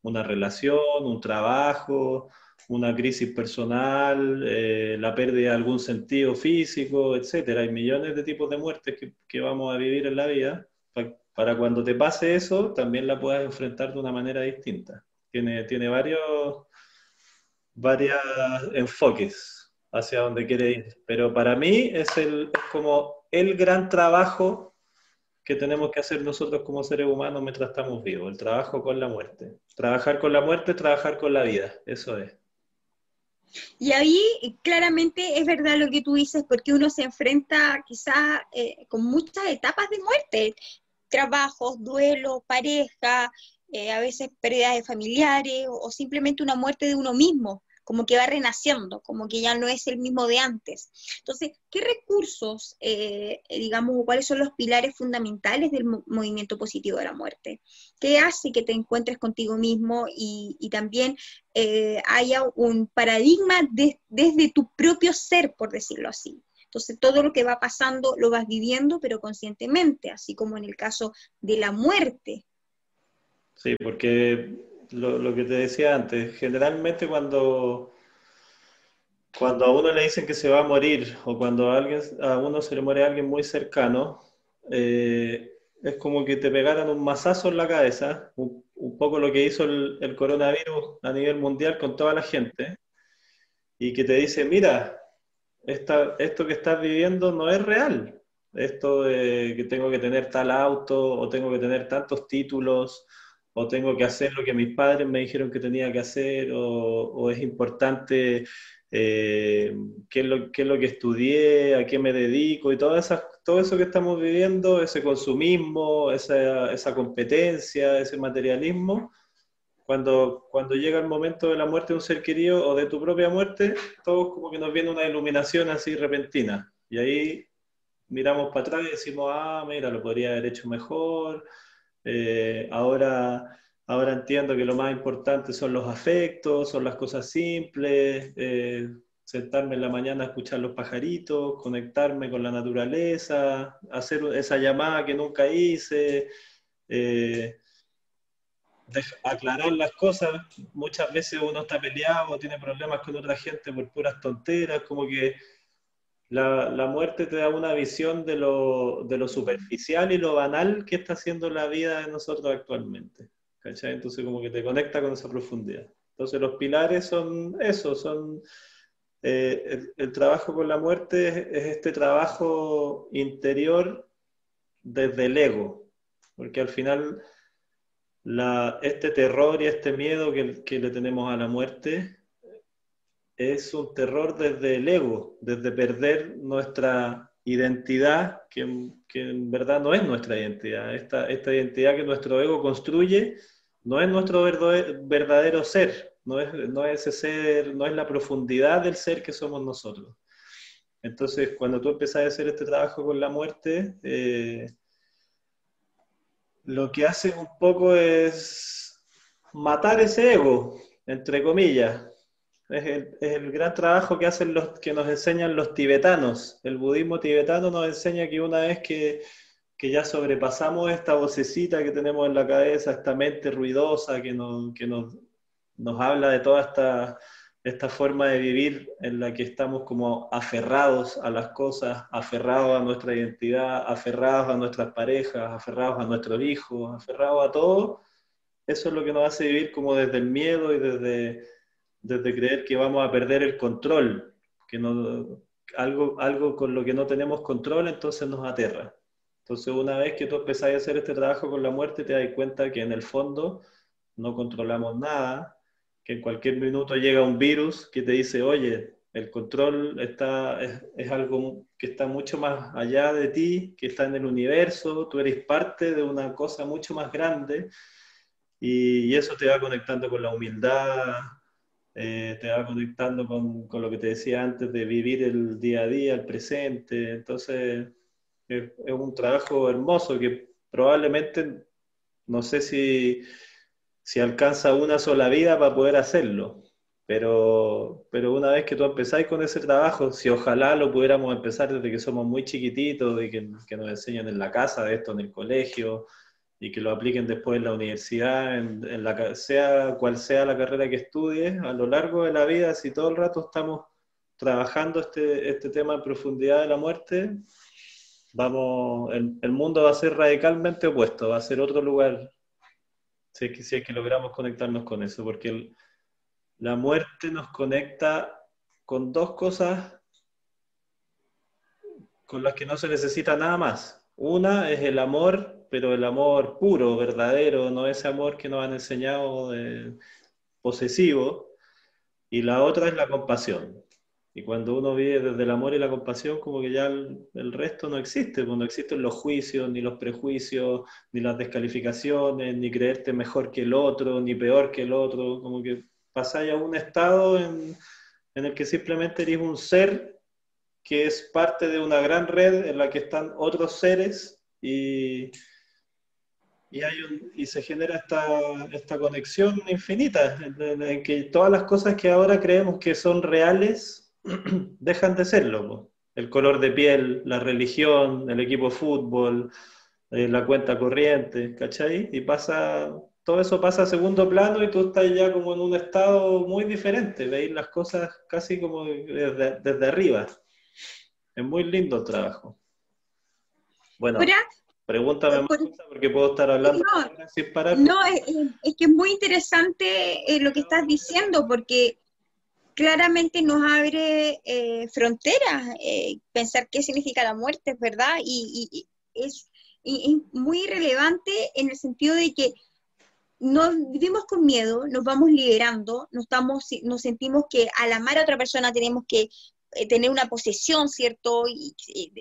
una relación, un trabajo, una crisis personal, eh, la pérdida de algún sentido físico, etc. Hay millones de tipos de muertes que, que vamos a vivir en la vida para cuando te pase eso, también la puedas enfrentar de una manera distinta. Tiene, tiene varios, varios enfoques hacia donde quiere ir. Pero para mí es, el, como el gran trabajo que tenemos que hacer nosotros como seres humanos mientras estamos vivos, el trabajo con la muerte. Trabajar con la muerte, trabajar con la vida, eso es. Y ahí claramente es verdad lo que tú dices, porque uno se enfrenta quizá eh, con muchas etapas de muerte trabajos, duelo, pareja, eh, a veces pérdidas de familiares o, simplemente una muerte de uno mismo, como que va renaciendo, como que ya no es el mismo de antes. Entonces, ¿qué recursos, eh, digamos, cuáles son los pilares fundamentales del movimiento positivo de la muerte? ¿Qué hace que te encuentres contigo mismo y, también eh, haya un paradigma desde tu propio ser, por decirlo así? Entonces, todo lo que va pasando lo vas viviendo, pero conscientemente, así como en el caso de la muerte. Sí, porque lo, que te decía antes, generalmente cuando, cuando a uno le dicen que se va a morir o cuando a, alguien, a uno se le muere a alguien muy cercano, eh, es como que te pegaran un mazazo en la cabeza, un, poco lo que hizo el, coronavirus a nivel mundial con toda la gente, y que te dice, mira, esto que estás viviendo no es real. Esto de que tengo que tener tal auto o tengo que tener tantos títulos o tengo que hacer lo que mis padres me dijeron que tenía que hacer o, es importante eh, qué, es lo, qué, es lo, que estudié, a qué me dedico y todo, esas, todo eso que estamos viviendo, ese consumismo, esa, esa competencia, ese materialismo, cuando, cuando llega el momento de la muerte de un ser querido o de tu propia muerte, todos como que nos viene una iluminación así repentina. Y ahí miramos para atrás y decimos, ah, mira, lo podría haber hecho mejor. Eh, ahora, ahora entiendo que lo más importante son los afectos, son las cosas simples, eh, sentarme en la mañana a escuchar los pajaritos, conectarme con la naturaleza, hacer esa llamada que nunca hice. Eh, aclarar las cosas. Muchas veces uno está peleado tiene problemas con otra gente por puras tonteras, como que la, la muerte te da una visión de lo, de lo, superficial y lo banal que está haciendo la vida de nosotros actualmente. ¿cachai? Entonces como que te conecta con esa profundidad. Entonces los pilares son eso, son... Eh, el, trabajo con la muerte es, es este trabajo interior desde el ego, porque al final este terror y este miedo que, le tenemos a la muerte es un terror desde el ego, desde perder nuestra identidad, que, en verdad no es nuestra identidad. Esta, esta, identidad que nuestro ego construye no es nuestro verdadero ser, no es, no es ese ser, no es la profundidad del ser que somos nosotros. Entonces, cuando tú empezás a hacer este trabajo con la muerte, eh, lo que hace un poco es matar ese ego, entre comillas. Es el, gran trabajo que hacen los que nos enseñan los tibetanos. El budismo tibetano nos enseña que una vez que, ya sobrepasamos esta vocecita que tenemos en la cabeza, esta mente ruidosa que nos, que nos, nos habla de toda esta esta forma de vivir en la que estamos como aferrados a las cosas, aferrados a nuestra identidad, aferrados a nuestras parejas, aferrados a nuestros hijos, aferrados a todo, eso es lo que nos hace vivir como desde el miedo y desde, desde creer que vamos a perder el control, que no, algo, algo con lo que no tenemos control, entonces nos aterra. Entonces una vez que tú empezás a hacer este trabajo con la muerte, te das cuenta que en el fondo no controlamos nada, que en cualquier minuto llega un virus que te dice, oye, el control está, es, algo que está mucho más allá de ti, que está en el universo, tú eres parte de una cosa mucho más grande y, eso te va conectando con la humildad, eh, te va conectando con, con, lo que te decía antes de vivir el día a día, el presente. Entonces, es un trabajo hermoso que probablemente, no sé si si alcanza una sola vida para poder hacerlo. Pero, pero una vez que tú empezáis con ese trabajo, si ojalá lo pudiéramos empezar desde que somos muy chiquititos, de que, que nos enseñen en la casa de esto, en el colegio, y que lo apliquen después en la universidad, en, la, sea cual sea la carrera que estudies, a lo largo de la vida, si todo el rato estamos trabajando este, este tema en profundidad de la muerte, vamos, el, el mundo va a ser radicalmente opuesto, va a ser otro lugar si es que, logramos conectarnos con eso, porque la muerte nos conecta con dos cosas con las que no se necesita nada más. Una es el amor, pero el amor puro, verdadero, no ese amor que nos han enseñado de posesivo. Y la otra es la compasión. Y cuando uno vive desde el amor y la compasión, como que ya el, resto no existe, pues no existen los juicios, ni los prejuicios, ni las descalificaciones, ni creerte mejor que el otro, ni peor que el otro, como que pasáis a un estado en, el que simplemente eres un ser que es parte de una gran red en la que están otros seres y, y, hay y se genera esta, esta conexión infinita, en, en, que todas las cosas que ahora creemos que son reales dejan de serlo. El color de piel, la religión, el equipo de fútbol, eh, la cuenta corriente, ¿cachai? Y pasa, todo eso pasa a segundo plano y tú estás ya como en un estado muy diferente, veis las cosas casi como desde, arriba. Es muy lindo el trabajo. Bueno, pregúntame más porque puedo estar hablando no, sin parar. No, es, que es muy interesante eh, lo que estás diciendo porque claramente nos abre eh, fronteras eh, pensar qué significa la muerte, es verdad, y, es, muy relevante en el sentido de que nos vivimos con miedo, nos vamos liberando, nos, estamos, nos sentimos que al amar a otra persona tenemos que eh, tener una posesión, ¿cierto? Y,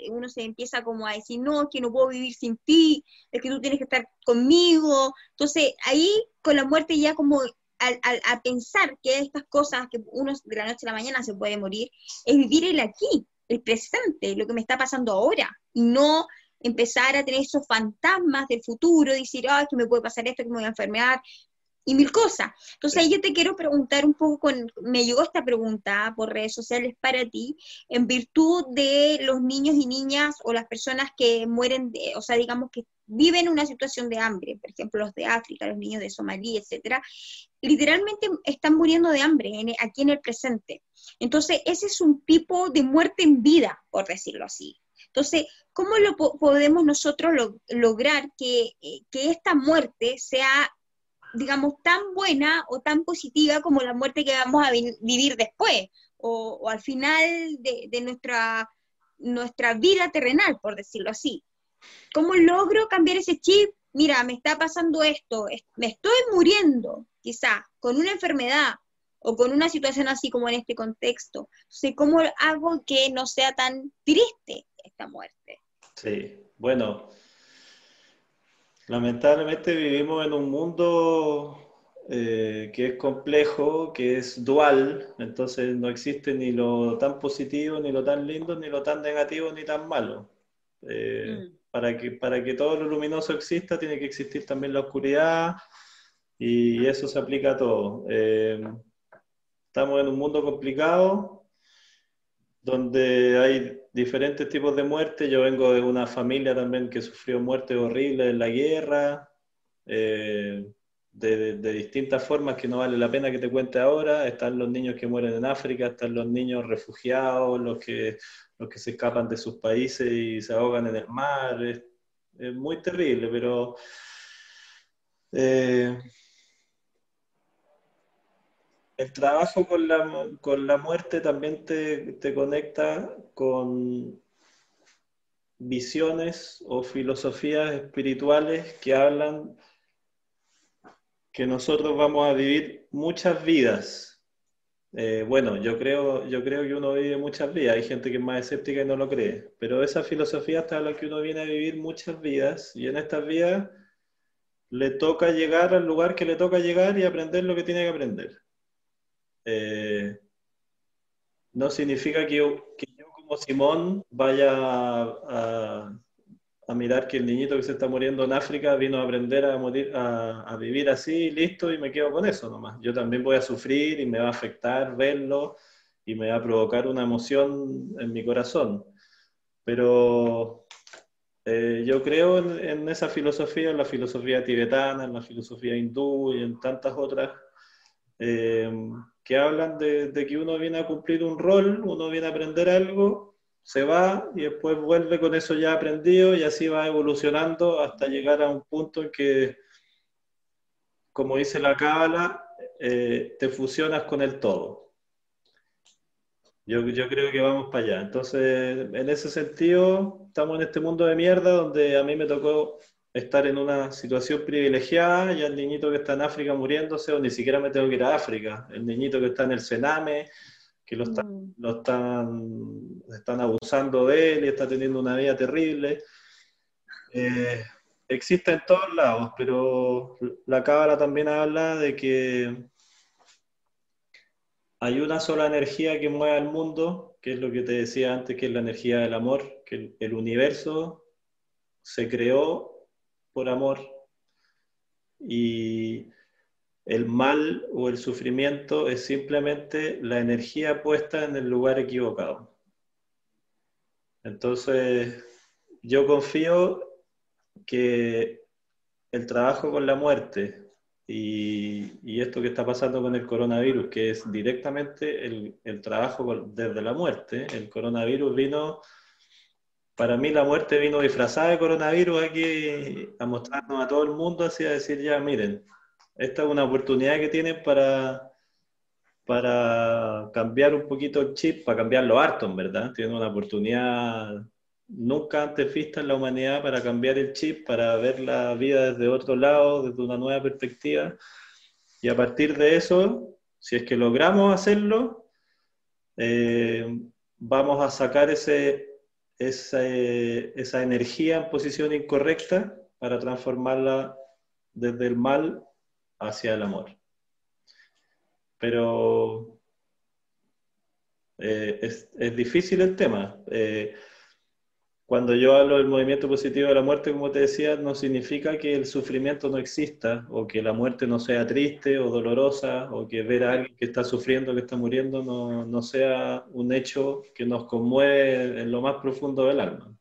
uno se empieza como a decir, no, es que no puedo vivir sin ti, es que tú tienes que estar conmigo. Entonces ahí con la muerte ya como a pensar que estas cosas que uno de la noche a la mañana se puede morir, es vivir el aquí, el presente, lo que me está pasando ahora, y no empezar a tener esos fantasmas del futuro, decir, ay, que me puede pasar esto, que me voy a enfermar, y mil cosas. Entonces, yo te quiero preguntar un poco, con, me llegó esta pregunta por redes sociales para ti, en virtud de los niños y niñas o las personas que mueren, de, o sea, digamos que viven una situación de hambre, por ejemplo, los de África, los niños de Somalia, etcétera, literalmente están muriendo de hambre aquí en el presente. Entonces, ese es un tipo de muerte en vida, por decirlo así. Entonces, ¿cómo lo podemos nosotros lograr que, eh, que, esta muerte sea, digamos, tan buena o tan positiva como la muerte que vamos a vivir después, o, al final de, nuestra vida terrenal, por decirlo así? ¿Cómo logro cambiar ese chip? Mira, me está pasando esto, me estoy muriendo, quizá, con una enfermedad o con una situación así como en este contexto. Entonces, ¿cómo hago que no sea tan triste esta muerte? Sí, bueno, lamentablemente vivimos en un mundo eh, que es complejo, que es dual, entonces no existe ni lo tan positivo, ni lo tan lindo, ni lo tan negativo, ni tan malo. Eh, mm. para, que, para que todo lo luminoso exista, tiene que existir también la oscuridad, y eso se aplica a todo. Eh, estamos en un mundo complicado, donde hay diferentes tipos de muerte. Yo vengo de una familia también que sufrió muertes horribles en la guerra de, distintas formas que no vale la pena que te cuente ahora. Están los niños que mueren en África, están los niños refugiados, los que, los que se escapan de sus países y se ahogan en el mar. Es, muy terrible, pero... Eh, el trabajo con la, con la muerte también te, te, conecta con visiones o filosofías espirituales que hablan que nosotros vamos a vivir muchas vidas. Eh, bueno, yo creo, yo creo que uno vive muchas vidas, hay gente que es más escéptica y no lo cree, pero esa filosofía está en la que uno viene a vivir muchas vidas y en estas vidas le toca llegar al lugar que le toca llegar y aprender lo que tiene que aprender. Eh, no significa que yo, que yo, como Simón vaya a, a mirar que el niñito que se está muriendo en África vino a aprender a, morir, a, vivir así, listo, y me quedo con eso nomás. Yo también voy a sufrir y me va a afectar verlo y me va a provocar una emoción en mi corazón. Pero eh, yo creo en, esa filosofía, en la filosofía tibetana, en la filosofía hindú y en tantas otras, eh, que hablan de, que uno viene a cumplir un rol, uno viene a aprender algo se va y después vuelve con eso ya aprendido y así va evolucionando hasta llegar a un punto en que, como dice la cábala, eh, te fusionas con el todo. Yo, yo creo que vamos para allá. Entonces, en ese sentido, estamos en este mundo de mierda donde a mí me tocó estar en una situación privilegiada y el niñito que está en África muriéndose, o ni siquiera me tengo que ir a África, el niñito que está en el Sename, que lo están, mm. lo están, están abusando de él y está teniendo una vida terrible. Eh, existe en todos lados, pero la cábala también habla de que hay una sola energía que mueve al mundo, que es lo que te decía antes, que es la energía del amor, que el universo se creó por amor y el mal o el sufrimiento es simplemente la energía puesta en el lugar equivocado. Entonces, yo confío que el trabajo con la muerte y, esto que está pasando con el coronavirus, que es directamente el, trabajo desde la muerte, el coronavirus vino, para mí la muerte vino disfrazada de coronavirus aquí a mostrarnos a todo el mundo, así a decir ya, miren, esta es una oportunidad que tienen para, para cambiar un poquito el chip, para cambiarlo harto, verdad. Tienen una oportunidad nunca antes vista en la humanidad para cambiar el chip, para ver la vida desde otro lado, desde una nueva perspectiva. Y a partir de eso, si es que logramos hacerlo, eh, vamos a sacar ese, esa energía en posición incorrecta para transformarla desde el mal hacia el amor. Pero eh, es, difícil el tema. Eh, cuando yo hablo del movimiento positivo de la muerte, como te decía, no significa que el sufrimiento no exista o que la muerte no sea triste o dolorosa o que ver a alguien que está sufriendo, que está muriendo, no, no sea un hecho que nos conmueve en lo más profundo del alma.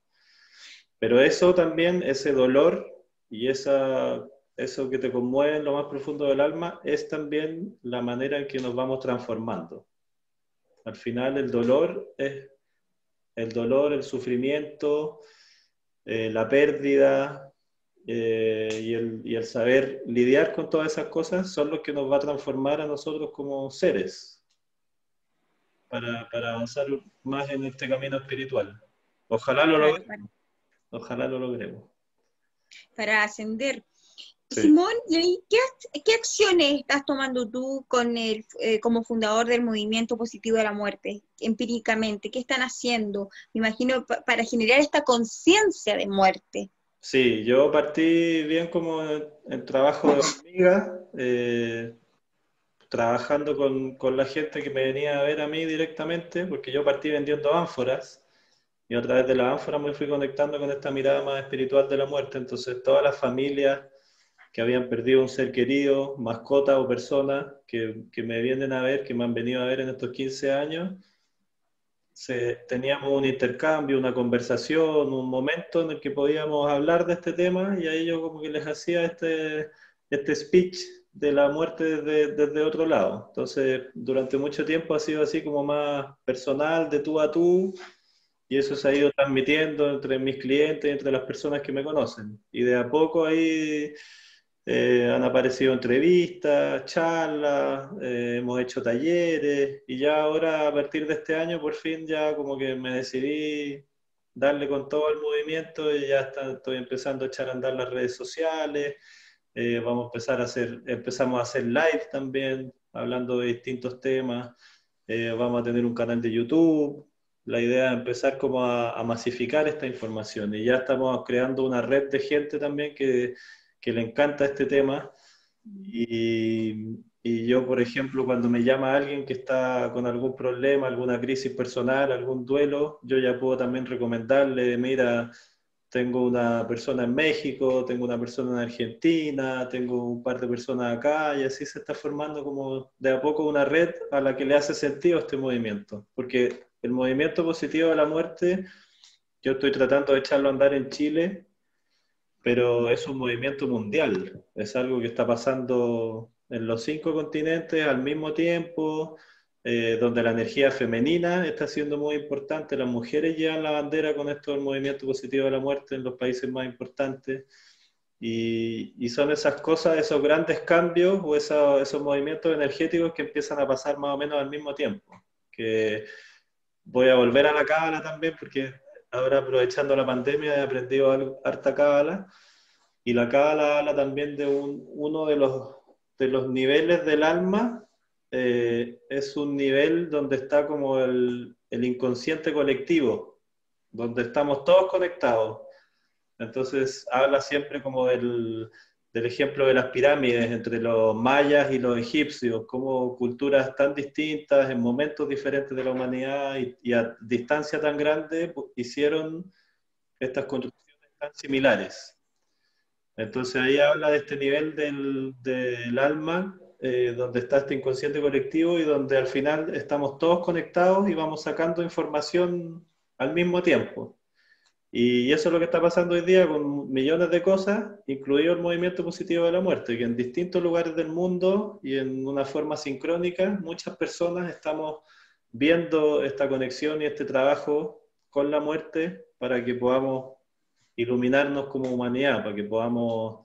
Pero eso también, ese dolor y esa eso que te conmueve en lo más profundo del alma, es también la manera en que nos vamos transformando. Al final el dolor es el dolor, el sufrimiento, eh, la pérdida eh, y, el, y, el, saber lidiar con todas esas cosas son los que nos va a transformar a nosotros como seres para, para avanzar más en este camino espiritual. Ojalá lo logremos. Ojalá lo logremos. Para ascender Simón, ¿y qué, acciones estás tomando tú con el, eh, como fundador del movimiento positivo de la muerte, empíricamente? ¿Qué están haciendo? Me imagino para generar esta conciencia de muerte. Sí, yo partí bien como en, trabajo de hormiga, eh, trabajando con, con, la gente que me venía a ver a mí directamente, porque yo partí vendiendo ánforas y a través de las ánforas me fui conectando con esta mirada más espiritual de la muerte. Entonces, todas las familias que habían perdido un ser querido, mascota o persona, que, que me vienen a ver, que me han venido a ver en estos 15 años, teníamos un intercambio, una conversación, un momento en el que podíamos hablar de este tema y a ellos como que les hacía este, este speech de la muerte desde, desde otro lado. Entonces, durante mucho tiempo ha sido así como más personal, de tú a tú, y eso se ha ido transmitiendo entre mis clientes y entre las personas que me conocen. Y de a poco ahí eh, han aparecido entrevistas, charlas, eh, hemos hecho talleres y ya ahora a partir de este año por fin ya como que me decidí darle con todo el movimiento y ya estoy empezando a echar a andar las redes sociales, eh, vamos a empezar a hacer, empezamos a hacer live también, hablando de distintos temas, vamos a tener un canal de YouTube, la idea es empezar como a masificar esta información y ya estamos creando una red de gente también que que le encanta este tema. Y, y, yo, por ejemplo, cuando me llama alguien que está con algún problema, alguna crisis personal, algún duelo, yo ya puedo también recomendarle, mira, tengo una persona en México, tengo una persona en Argentina, tengo un par de personas acá, y así se está formando como de a poco una red a la que le hace sentido este movimiento. Porque el movimiento positivo de la muerte, yo estoy tratando de echarlo a andar en Chile pero es un movimiento mundial, es algo que está pasando en los cinco continentes al mismo tiempo, eh, donde la energía femenina está siendo muy importante, las mujeres llevan la bandera con esto del movimiento positivo de la muerte en los países más importantes, y, son esas cosas, esos grandes cambios o esos movimientos energéticos que empiezan a pasar más o menos al mismo tiempo, que voy a volver a la cábala también porque ahora aprovechando la pandemia he aprendido algo, harta cábala y la cábala habla también de un, uno de los, de los niveles del alma, eh, es un nivel donde está como el, el inconsciente colectivo, donde estamos todos conectados. Entonces habla siempre como del, del ejemplo de las pirámides entre los mayas y los egipcios, como culturas tan distintas en momentos diferentes de la humanidad y, a distancia tan grande hicieron estas construcciones tan similares. Entonces ahí habla de este nivel del, del alma, eh, donde está este inconsciente colectivo y donde al final estamos todos conectados y vamos sacando información al mismo tiempo. Y eso es lo que está pasando hoy día con millones de cosas, incluido el movimiento positivo de la muerte, que en distintos lugares del mundo y en una forma sincrónica, muchas personas estamos viendo esta conexión y este trabajo con la muerte para que podamos iluminarnos como humanidad, para que podamos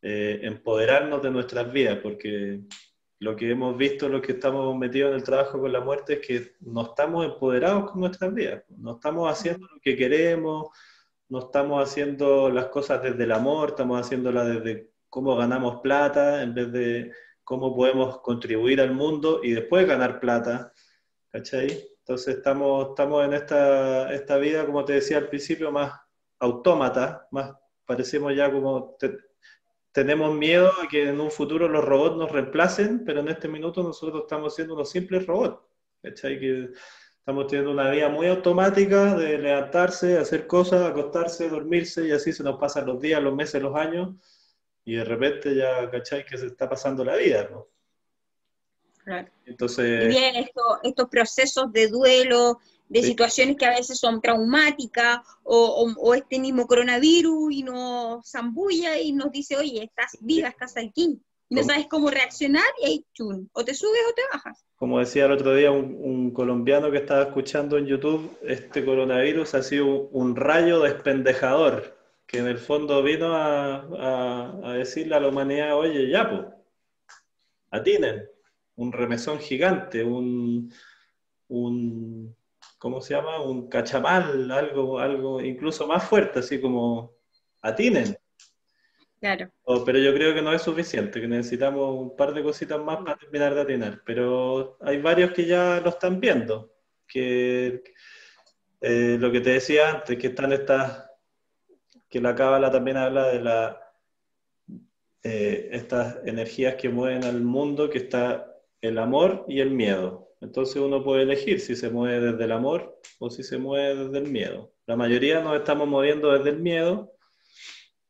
eh, empoderarnos de nuestras vidas, porque lo que hemos visto, los que estamos metidos en el trabajo con la muerte, es que no estamos empoderados con nuestras vidas, no estamos haciendo lo que queremos, no estamos haciendo las cosas desde el amor, estamos haciéndolas desde cómo ganamos plata, en vez de cómo podemos contribuir al mundo y después ganar plata, ¿cachai? Entonces estamos, estamos en esta, esta vida, como te decía al principio, más autómata, más parecemos ya como tenemos miedo a que en un futuro los robots nos reemplacen, pero en este minuto nosotros estamos siendo unos simples robots. Que estamos teniendo una vida muy automática de levantarse, hacer cosas, acostarse, dormirse y así se nos pasan los días, los meses, los años y de repente ya, ¿cachai? Que se está pasando la vida, ¿no? Entonces... Y bien, estos procesos de duelo, de situaciones que a veces son traumáticas, o, este mismo coronavirus y nos zambulla y nos dice, oye, estás viva, estás aquí. Y no sabes cómo reaccionar y ahí, chun, o te subes o te bajas. Como decía el otro día un, colombiano que estaba escuchando en YouTube, este coronavirus ha sido un, rayo despendejador, que en el fondo vino a, a, decirle a la humanidad, oye, ya, pues, atinen, un remesón gigante, un, un ¿cómo se llama? Un cachamal, algo, algo incluso más fuerte, así como atinen. Claro. pero yo creo que no es suficiente, que necesitamos un par de cositas más para terminar de atinar. Pero hay varios que ya lo están viendo, que eh, lo que te decía antes, que están estas que la cábala también habla de la, eh, estas energías que mueven al mundo, que está el amor y el miedo. Entonces uno puede elegir si se mueve desde el amor o si se mueve desde el miedo. La mayoría nos estamos moviendo desde el miedo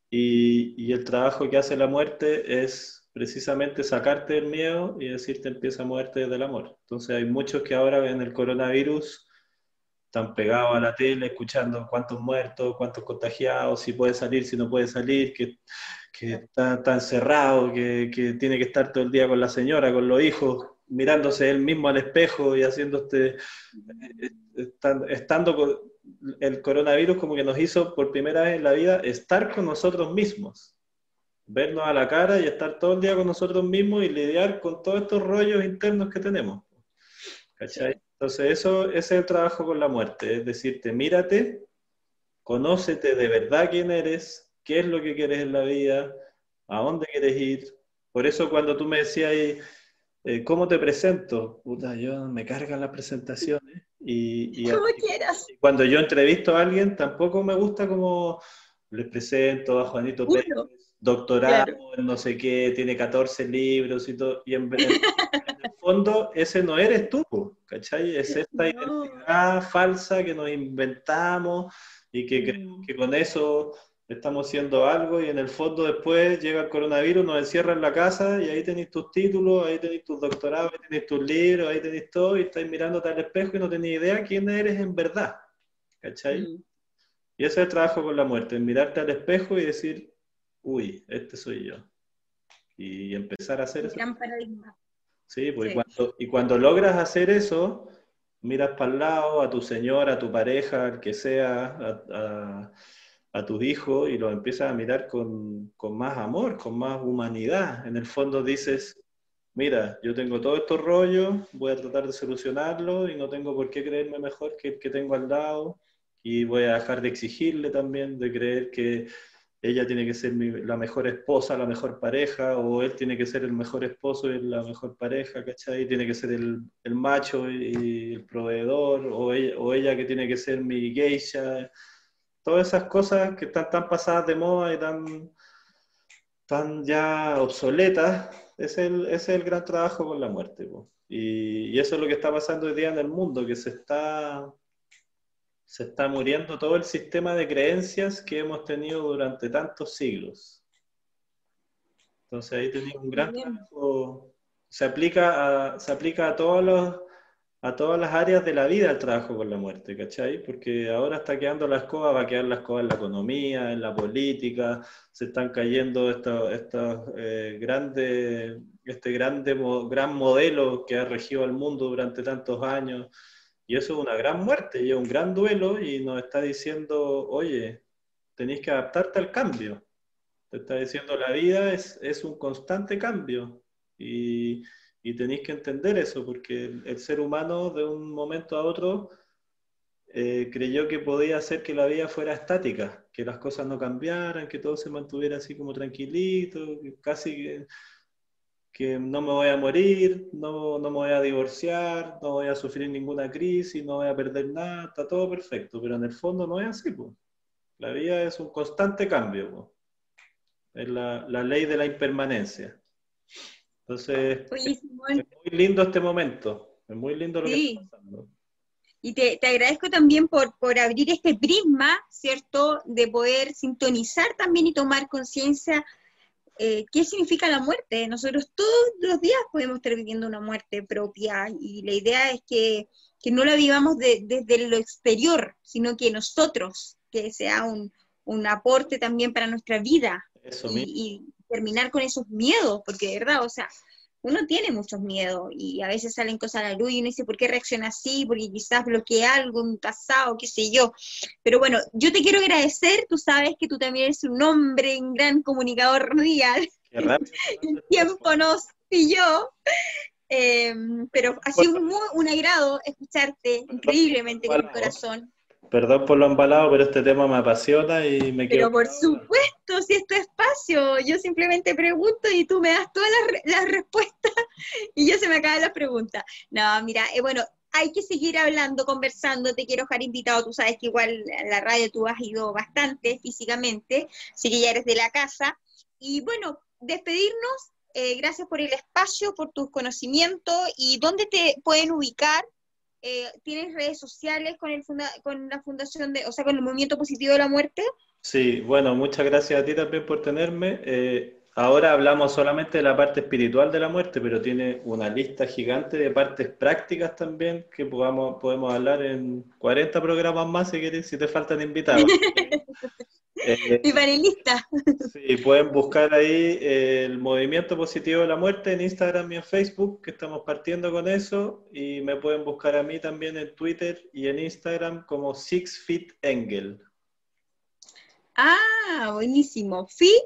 y, el trabajo que hace la muerte es precisamente sacarte del miedo y decirte empieza a moverte desde el amor. Entonces hay muchos que ahora ven el coronavirus, están pegados a la tele escuchando cuántos muertos, cuántos contagiados, si puede salir, si no puede salir, que, está, encerrado, que, que tiene que estar todo el día con la señora, con los hijos, mirándose él mismo al espejo y haciendo este, estando con el coronavirus como que nos hizo por primera vez en la vida estar con nosotros mismos, vernos a la cara y estar todo el día con nosotros mismos y lidiar con todos estos rollos internos que tenemos. Entonces eso ese es el trabajo con la muerte, es decirte, mírate, conócete de verdad quién eres, qué es lo que quieres en la vida, a dónde quieres ir. Por eso cuando tú me decías eh, ¿Cómo te presento? Puta, yo me cargan las presentaciones. Y, como quieras. cuando yo entrevisto a alguien, tampoco me gusta como les presento a Juanito Pérez, doctorado no sé qué, tiene 14 libros y todo. Y en, el fondo, ese no eres tú, ¿cachai? Es esta identidad falsa que nos inventamos y que creemos mm. que con eso estamos haciendo algo y en el fondo después llega el coronavirus, nos encierra en la casa y ahí tenéis tus títulos, ahí tenéis tus doctorados, ahí tenéis tus libros, ahí tenéis todo y estáis mirándote al espejo y no tenéis idea quién eres en verdad. ¿Cachai? Mm. Y ese es el trabajo con la muerte, mirarte al espejo y decir, uy, este soy yo. Y empezar a hacer eso. Gran paradigma. Sí, pues Y, cuando, y cuando logras hacer eso, miras para el lado, a tu señora, a tu pareja, al que sea, a a tus hijos y los empiezas a mirar con, más amor, con más humanidad. En el fondo dices, mira, yo tengo todo estos rollos, voy a tratar de solucionarlo y no tengo por qué creerme mejor que el que tengo al lado y voy a dejar de exigirle también, de creer que ella tiene que ser la mejor esposa, la mejor pareja, o él tiene que ser el mejor esposo y la mejor pareja, ¿cachai? Tiene que ser el, macho y, el proveedor, o ella que tiene que ser mi geisha todas esas cosas que están tan pasadas de moda y tan, tan ya obsoletas, es el, es el gran trabajo con la muerte. Y, eso es lo que está pasando hoy día en el mundo, que se está, se está muriendo todo el sistema de creencias que hemos tenido durante tantos siglos. Entonces ahí tenemos un gran trabajo. Se aplica a, se aplica a todos los a todas las áreas de la vida el trabajo con la muerte, ¿cachai? Porque ahora está quedando la escoba, va a quedar la escoba en la economía, en la política, se están cayendo eh, grandes, este grande, gran modelo que ha regido al mundo durante tantos años, y eso es una gran muerte, y es un gran duelo, y nos está diciendo, oye, tenéis que adaptarte al cambio. Te está diciendo, la vida es, es un constante cambio, y y tenéis que entender eso, porque el, ser humano de un momento a otro eh, creyó que podía hacer que la vida fuera estática, que las cosas no cambiaran, que todo se mantuviera así como tranquilito, casi que, no me voy a morir, no, no, me voy a divorciar, no voy a sufrir ninguna crisis, no voy a perder nada, está todo perfecto, pero en el fondo no es así. Pues. La vida es un constante cambio, es la ley de la impermanencia. Entonces, es muy lindo este momento, es muy lindo lo que está pasando. Y te, agradezco también por, por abrir este prisma, ¿cierto? De poder sintonizar también y tomar conciencia eh, qué significa la muerte. Nosotros todos los días podemos estar viviendo una muerte propia y la idea es que, no la vivamos desde lo exterior, sino que nosotros, que sea un, aporte también para nuestra vida. y, terminar con esos miedos, porque de verdad, o sea, uno tiene muchos miedos y a veces salen cosas a la luz y uno dice, ¿por qué reacciona así? Porque quizás bloqueé algo en pasado, qué sé yo. Pero bueno, yo te quiero agradecer, tú sabes que tú también eres un hombre, un gran comunicador mundial. El tiempo nos pilló. Eh, pero ha sido un, un agrado escucharte increíblemente con el corazón. Perdón por lo embalado, pero este tema me apasiona y me quiero... Pero por supuesto, si es tu espacio, yo simplemente pregunto y tú me das todas las, respuestas y yo se me acaban las preguntas. No, mira, eh, bueno, hay que seguir hablando, conversando, te quiero dejar invitado, tú sabes que igual a la radio tú has ido bastante físicamente, así que ya eres de la casa. Y bueno, despedirnos, eh, gracias por el espacio, por tus conocimientos y dónde te pueden ubicar. Eh, ¿Tienes redes sociales con, el con la fundación de, o sea, con el Movimiento Positivo de la Muerte? Sí, bueno, muchas gracias a ti también por tenerme. Eh, ahora hablamos solamente de la parte espiritual de la muerte, pero tiene una lista gigante de partes prácticas también que podamos, podemos hablar en 40 programas más si quieres, si te faltan invitados. Eh, Mi panelista. Sí, pueden buscar ahí el Movimiento Positivo de la Muerte en Instagram y en Facebook, que estamos partiendo con eso, y me pueden buscar a mí también en Twitter y en Instagram como Six Feet Engel. Ah, buenísimo. ¿Feet?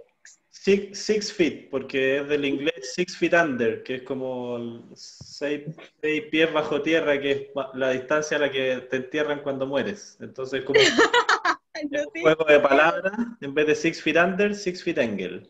Six, feet, porque es del inglés six feet under, que es como seis, pies bajo tierra, que es la distancia a la que te entierran cuando mueres. Entonces, como juego de palabras, en vez de six feet under, six feet angle.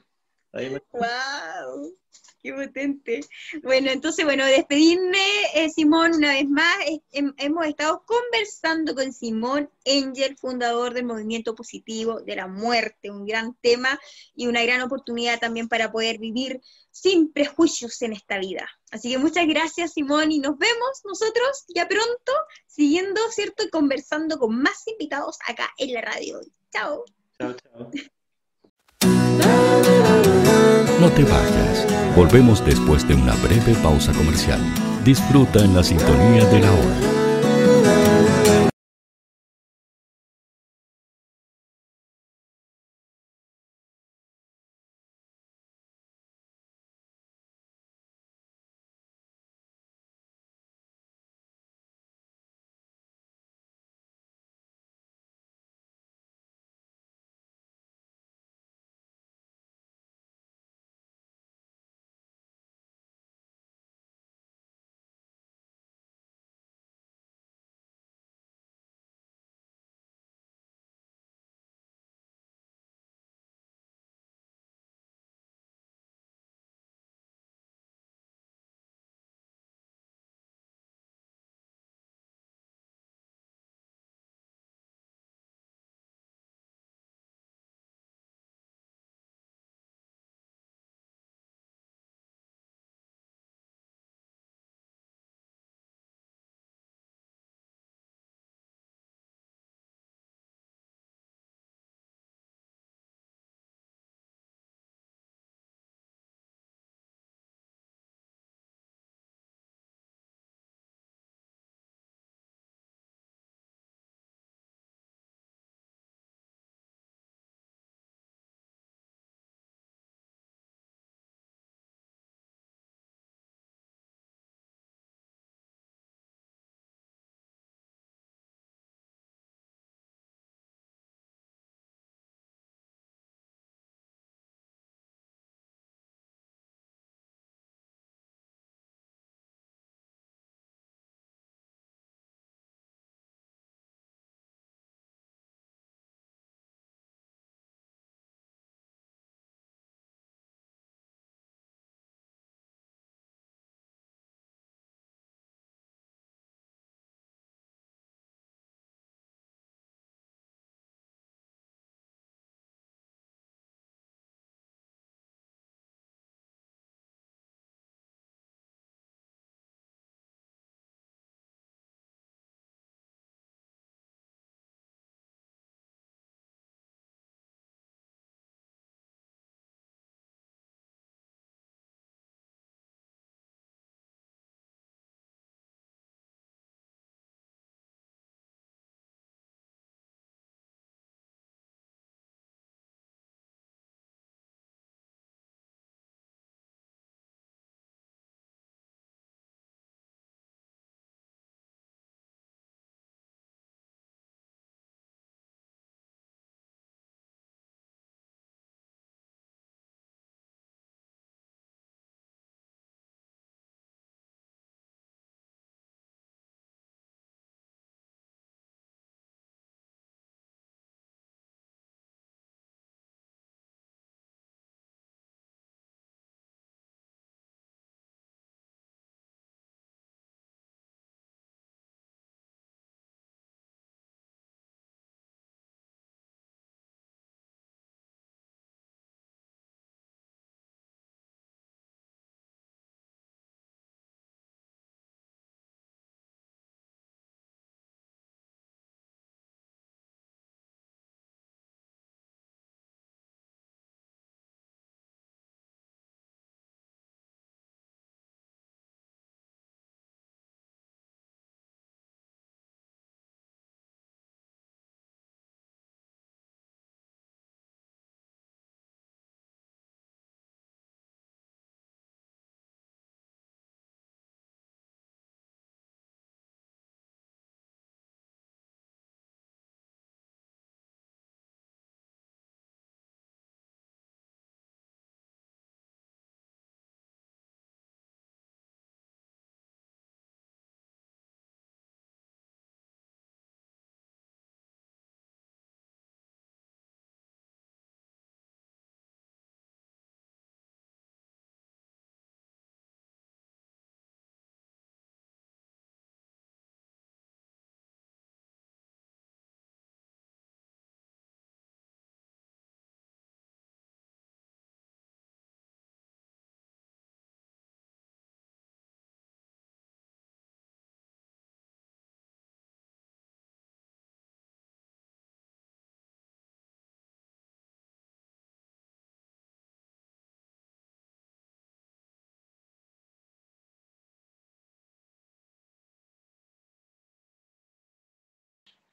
Wow. Qué potente. Bueno, entonces, bueno, despedirme, eh, Simón, una vez más. hemos estado conversando con Simón Engel, fundador del Movimiento Positivo de la Muerte, un gran tema y una gran oportunidad también para poder vivir sin prejuicios en esta vida. Así que muchas gracias, Simón, y nos vemos nosotros ya pronto, siguiendo, ¿cierto? Y conversando con más invitados acá en la radio. Chao. Chao, chao. No te vayas. Volvemos después de una breve pausa comercial. Disfruta en la sintonía de la hora.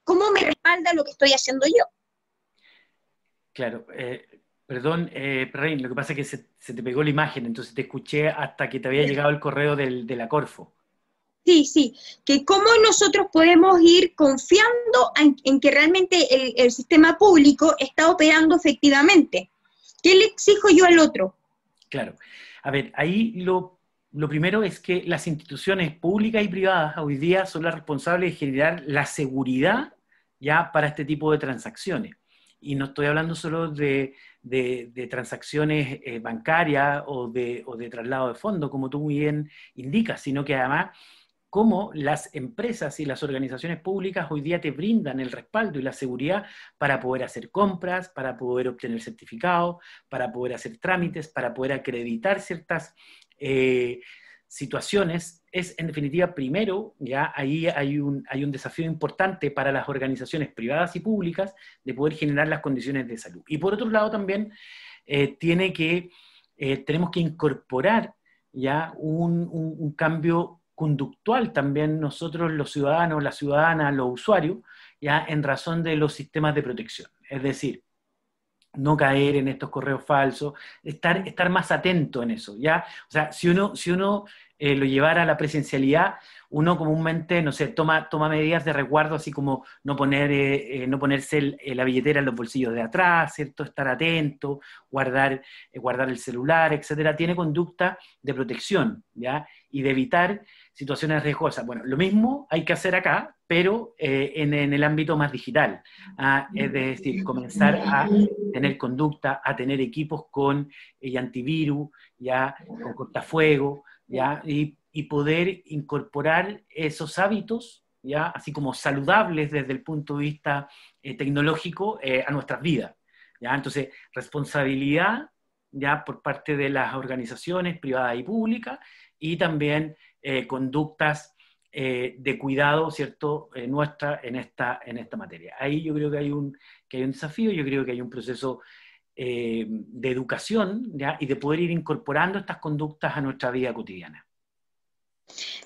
¿Cómo me respalda lo que estoy haciendo yo? Claro, eh, perdón, eh, lo que pasa es que se, te pegó la imagen, entonces te escuché hasta que te había llegado el correo del, de la Corfo. Sí, sí, que cómo nosotros podemos ir confiando en, que realmente el, sistema público está operando efectivamente. ¿Qué le exijo yo al otro? Claro. A ver, ahí lo, lo primero es que las instituciones públicas y privadas hoy día son las responsables de generar la seguridad ya para este tipo de transacciones. Y no estoy hablando solo de, transacciones eh, bancarias o de, o de traslado de fondos, como tú muy bien indicas, sino que además cómo las empresas y las organizaciones públicas hoy día te brindan el respaldo y la seguridad para poder hacer compras, para poder obtener certificados, para poder hacer trámites, para poder acreditar ciertas eh, situaciones. Es en definitiva, primero, ya ahí hay un, hay un desafío importante para las organizaciones privadas y públicas de poder generar las condiciones de salud. Y por otro lado también eh, tiene que, eh, tenemos que incorporar ya un, un cambio conductual también nosotros los ciudadanos, las ciudadanas, los usuarios, ya en razón de los sistemas de protección. Es decir, no caer en estos correos falsos, estar, estar más atento en eso, ¿ya? O sea, si uno, si uno eh, lo llevara a la presencialidad, uno comúnmente, no sé, toma, toma medidas de resguardo, así como no, poner, eh, eh, no ponerse la billetera en los bolsillos de atrás, ¿cierto? Estar atento, guardar, guardar el celular, etcétera. Tiene conducta de protección, ¿ya? Y de evitar situaciones riesgosas. Bueno, lo mismo hay que hacer acá, pero eh, en, el ámbito más digital. ¿ah? es decir, comenzar a tener conducta, a tener equipos con eh, antivirus, ya, con cortafuego, ya, y, poder incorporar esos hábitos, ya, así como saludables desde el punto de vista eh, tecnológico, a nuestras vidas. ¿ya? Entonces, responsabilidad ya por parte de las organizaciones privadas y públicas y también eh, conductas eh, de cuidado, ¿cierto?, eh, nuestra en esta, en esta materia. Ahí yo creo que hay un, que hay un desafío, yo creo que hay un proceso de educación y de poder ir incorporando estas conductas a nuestra vida cotidiana.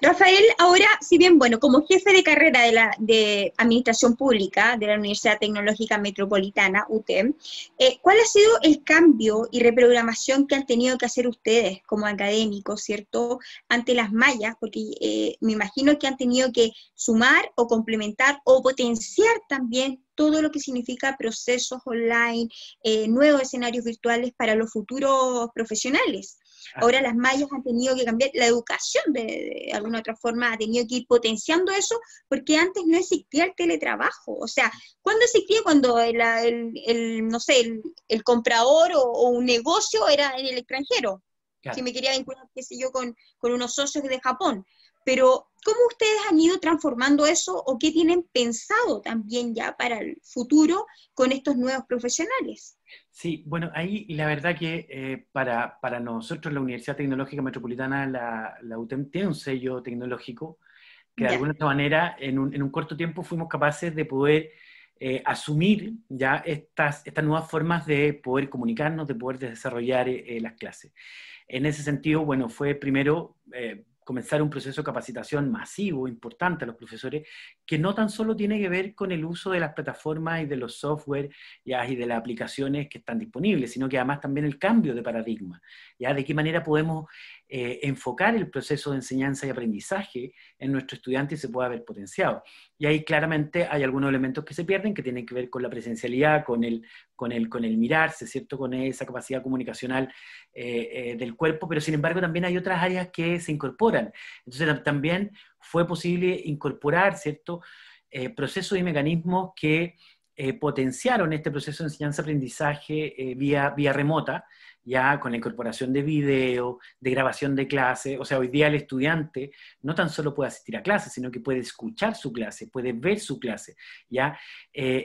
Rafael, ahora, si bien, bueno, como jefe de carrera de, la, de Administración Pública de la Universidad Tecnológica Metropolitana, UTEM, eh, ¿cuál ha sido el cambio y reprogramación que han tenido que hacer ustedes como académicos, ¿cierto?, ante las mallas, porque eh, me imagino que han tenido que sumar o complementar o potenciar también todo lo que significa procesos online, eh, nuevos escenarios virtuales para los futuros profesionales. Ahora las mallas han tenido que cambiar, la educación de, alguna otra forma ha tenido que ir potenciando eso, porque antes no existía el teletrabajo. O sea, ¿cuándo existía? Cuando el, no sé, el, comprador o, un negocio era en el extranjero. Si me quería vincular, qué sé yo, con, con unos socios de Japón. Pero, ¿cómo ustedes han ido transformando eso o qué tienen pensado también ya para el futuro con estos nuevos profesionales? Sí, bueno, ahí la verdad que eh, para, nosotros la Universidad Tecnológica Metropolitana, la, UTEM, tiene un sello tecnológico que de alguna manera en un, corto tiempo fuimos capaces de poder eh, asumir ya estas, estas nuevas formas de poder comunicarnos, de poder desarrollar eh, las clases. En ese sentido, bueno, fue primero comenzar un proceso de capacitación masivo, importante a los profesores, que no tan solo tiene que ver con el uso de las plataformas y de los software y de las aplicaciones que están disponibles, sino que además también el cambio de paradigma, ya de qué manera podemos eh, enfocar el proceso de enseñanza y aprendizaje en nuestro estudiante y se pueda ver potenciado. Y ahí claramente hay algunos elementos que se pierden que tienen que ver con la presencialidad, con el, con el, con el mirarse, ¿cierto? Con esa capacidad comunicacional eh, eh, del cuerpo, pero sin embargo también hay otras áreas que se incorporan. Entonces también fue posible incorporar, ¿cierto? procesos y mecanismos que potenciaron este proceso de enseñanza-aprendizaje vía, vía remota, ya con la incorporación de video, de grabación de clase. O sea, hoy día el estudiante no tan solo puede asistir a clases, sino que puede escuchar su clase, puede ver su clase, ya eh,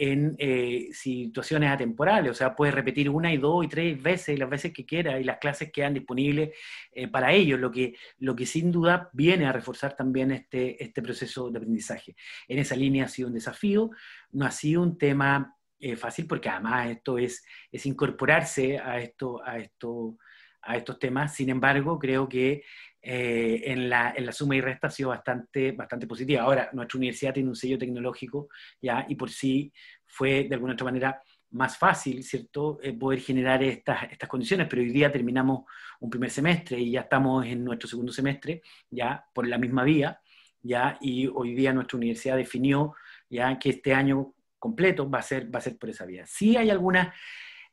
en, eh, situaciones atemporales. O sea, puede repetir una y dos y tres veces, las veces que quiera, y las clases quedan disponibles eh, para ellos, lo que, lo que sin duda viene a reforzar también este, este proceso de aprendizaje. En esa línea ha sido un desafío, no ha sido un tema eh, fácil porque además esto es, es incorporarse a, esto, a, esto, a estos temas. Sin embargo, creo que eh, en, la, en, la, suma y resta ha sido bastante, bastante positiva. Ahora, nuestra universidad tiene un sello tecnológico, ¿ya? Y por sí fue, de alguna otra manera, más fácil, ¿cierto?, eh, poder generar estas, estas condiciones, pero hoy día terminamos un primer semestre y ya estamos en nuestro segundo semestre, ya por la misma vía, ya, y hoy día nuestra universidad definió ya que este año completo va a ser, va a ser por esa vía. Sí hay algunos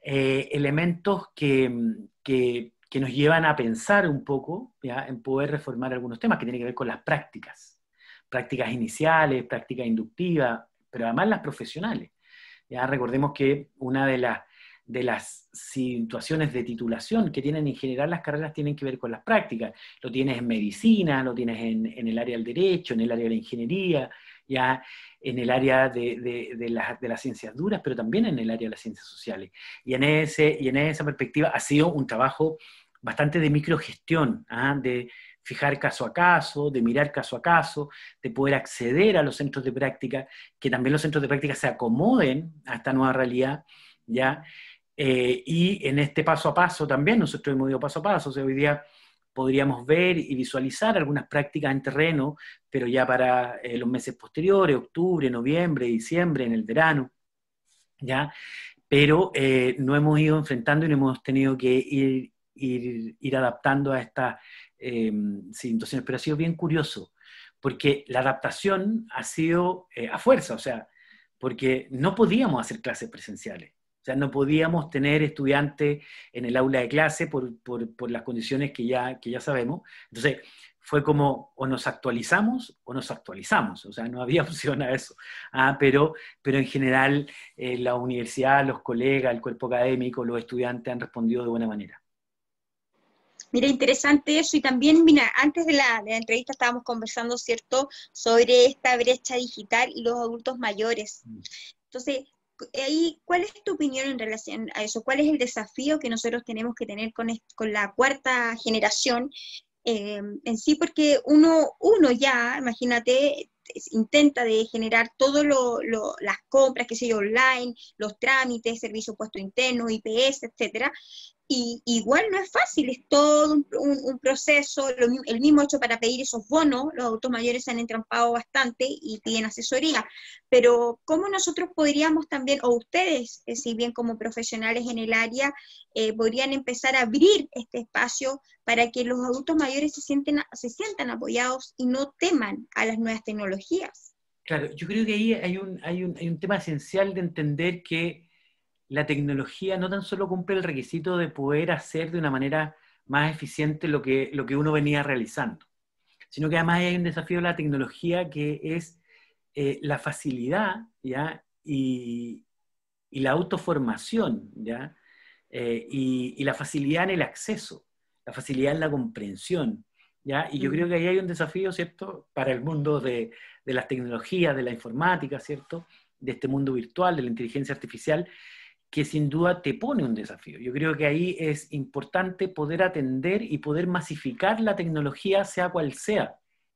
eh, elementos que, que que nos llevan a pensar un poco ¿ya? en poder reformar algunos temas que tienen que ver con las prácticas, prácticas iniciales, prácticas inductivas, pero además las profesionales. Ya recordemos que una de, las de las situaciones de titulación que tienen en general las carreras tienen que ver con las prácticas. Lo tienes en medicina, lo tienes en, en el área del derecho, en el área de la ingeniería, ya en el área de, de, las ciencias duras, pero también en el área de las ciencias sociales. Y en, ese, y en esa perspectiva ha sido un trabajo bastante de microgestión, ¿ah? de fijar caso a caso, de mirar caso a caso, de poder acceder a los centros de práctica, que también los centros de práctica se acomoden a esta nueva realidad, ¿ya? Eh, y en este paso a paso también, nosotros hemos ido paso a paso, o sea, hoy día podríamos ver y visualizar algunas prácticas en terreno, pero ya para eh, los meses posteriores, octubre, noviembre, diciembre, en el verano, ¿ya? Pero eh, no hemos ido enfrentando y no hemos tenido que ir, ir, adaptando a estas eh, situaciones, pero ha sido bien curioso, porque la adaptación ha sido a fuerza, o sea, porque no podíamos hacer clases presenciales sea, no podíamos tener estudiantes en el aula de clase por, por, las condiciones que ya, que ya sabemos. Entonces, fue como o nos actualizamos o nos actualizamos, o sea, no había opción a eso. Ah, pero, pero en general eh, la universidad, los colegas, el cuerpo académico, los estudiantes han respondido de buena manera. Mira, interesante eso. Y también, mira, antes de la, de la, entrevista estábamos conversando, ¿cierto?, sobre esta brecha digital y los adultos mayores. Mm. Entonces, ahí, ¿cuál es tu opinión en relación a eso? ¿Cuál es el desafío que nosotros tenemos que tener con, con la cuarta generación eh, en sí? Porque uno, uno ya, imagínate, intenta de generar todo lo, las compras, que sé yo, online, los trámites, servicio puesto interno, IPS, etcétera, y igual no es fácil, es todo un, proceso, el mismo hecho para pedir esos bonos, los autos mayores se han entrampado bastante y piden asesoría, pero ¿cómo nosotros podríamos también, o ustedes, eh, si bien como profesionales en el área, eh, podrían empezar a abrir este espacio para que los adultos mayores se, sienten, se sientan apoyados y no teman a las nuevas tecnologías? Claro, yo creo que ahí hay un, hay un, hay un tema esencial de entender que la tecnología no tan solo cumple el requisito de poder hacer de una manera más eficiente lo que, lo que uno venía realizando, sino que además hay un desafío de la tecnología que es eh, la facilidad ¿ya? Y, la autoformación ¿ya? Eh, y, la facilidad en el acceso, la facilidad en la comprensión. ¿ya? Y yo mm. creo que ahí hay un desafío, ¿cierto?, para el mundo de, de las tecnologías, de la informática, ¿cierto?, de este mundo virtual, de la inteligencia artificial, que sin duda te pone un desafío. Yo creo que ahí es importante poder atender y poder masificar la tecnología, sea cual sea.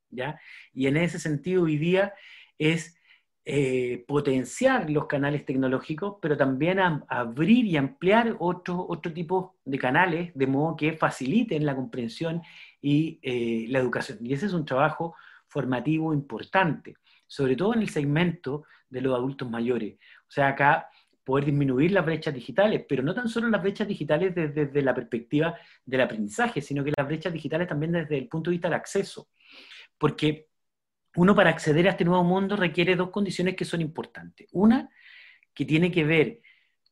¿ya? Y en ese sentido, hoy día es eh, potenciar los canales tecnológicos, pero también abrir y ampliar otro, tipo de canales, de modo que faciliten la comprensión y eh, la educación. Y ese es un trabajo formativo importante, sobre todo en el segmento de los adultos mayores. O sea, acá poder disminuir las brechas digitales, pero no tan solo las brechas digitales desde, la perspectiva del aprendizaje, sino que las brechas digitales también desde el punto de vista del acceso. Porque uno para acceder a este nuevo mundo requiere dos condiciones que son importantes. Una, que tiene que ver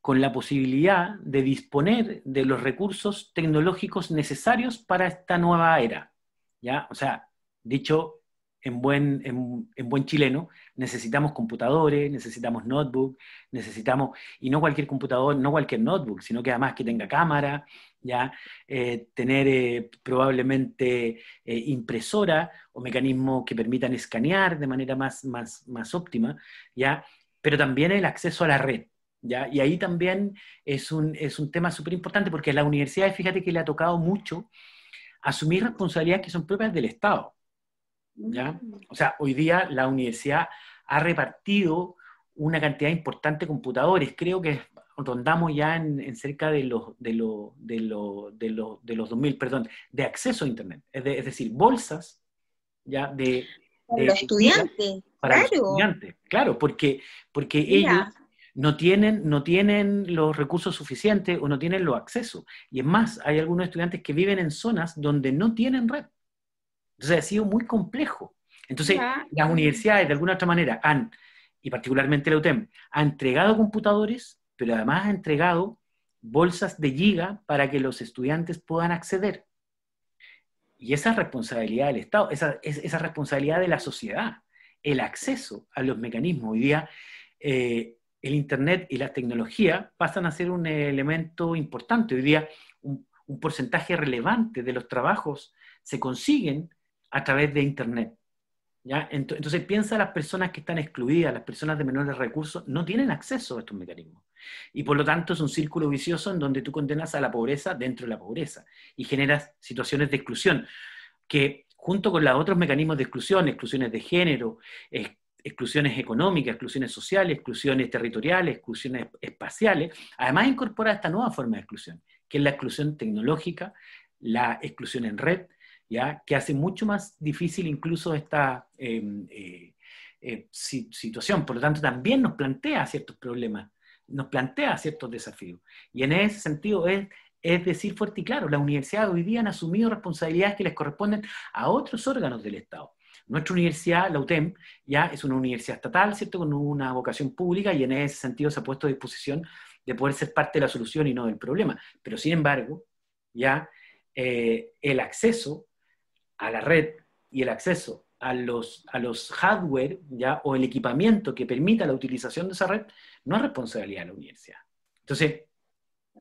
con la posibilidad de disponer de los recursos tecnológicos necesarios para esta nueva era. ¿ya? O sea, dicho en buen, en, buen chileno, necesitamos computadores, necesitamos notebook, necesitamos, y no cualquier computador, no cualquier notebook, sino que además que tenga cámara, ¿ya? Eh, tener eh, probablemente eh, impresora o mecanismos que permitan escanear de manera más, más, más óptima, ¿ya? pero también el acceso a la red. ¿ya? Y ahí también es un, es un tema súper importante porque a la universidad, fíjate que le ha tocado mucho asumir responsabilidades que son propias del Estado. ¿Ya? O sea, hoy día la universidad ha repartido una cantidad importante de computadores, creo que rondamos ya en, cerca de los, de, los, de, los, de, los, de los 2.000, perdón, de acceso a Internet. Es, decir, bolsas ya de... Para los estudiantes. Para claro. los estudiantes, claro, porque, porque ellos no tienen, no tienen los recursos suficientes o no tienen los accesos. Y es más, hay algunos estudiantes que viven en zonas donde no tienen red. Entonces ha sido muy complejo. Entonces, las universidades de alguna otra manera han, y particularmente la UTEM, ha entregado computadores, pero además ha entregado bolsas de giga para que los estudiantes puedan acceder. Y esa responsabilidad del Estado, esa, esa responsabilidad de la sociedad, el acceso a los mecanismos. Hoy día, eh, el Internet y la tecnología pasan a ser un elemento importante. Hoy día, un, porcentaje relevante de los trabajos se consiguen a través de Internet. ¿ya? Entonces, piensa las personas que están excluidas, las personas de menores recursos, no tienen acceso a estos mecanismos. Y por lo tanto es un círculo vicioso en donde tú condenas a la pobreza dentro de la pobreza y generas situaciones de exclusión que junto con los otros mecanismos de exclusión, exclusiones de género, exclusiones económicas, exclusiones sociales, exclusiones territoriales, exclusiones espaciales, además incorpora esta nueva forma de exclusión, que es la exclusión tecnológica, la exclusión en red, ¿ya? que hace mucho más difícil incluso esta em, eh, eh, situación. Por lo tanto, también nos plantea ciertos problemas, nos plantea ciertos desafíos. Y en ese sentido es, decir fuerte y claro, las universidades hoy día han asumido responsabilidades que les corresponden a otros órganos del Estado. Nuestra universidad, la UTEM, ya es una universidad estatal, ¿cierto?, con una vocación pública y en ese sentido se ha puesto a disposición de poder ser parte de la solución y no del problema. Pero sin embargo, ya eh, el acceso a la red y el acceso a los, a los hardware ya, o el equipamiento que permita la utilización de esa red no es responsabilidad de la universidad. Entonces,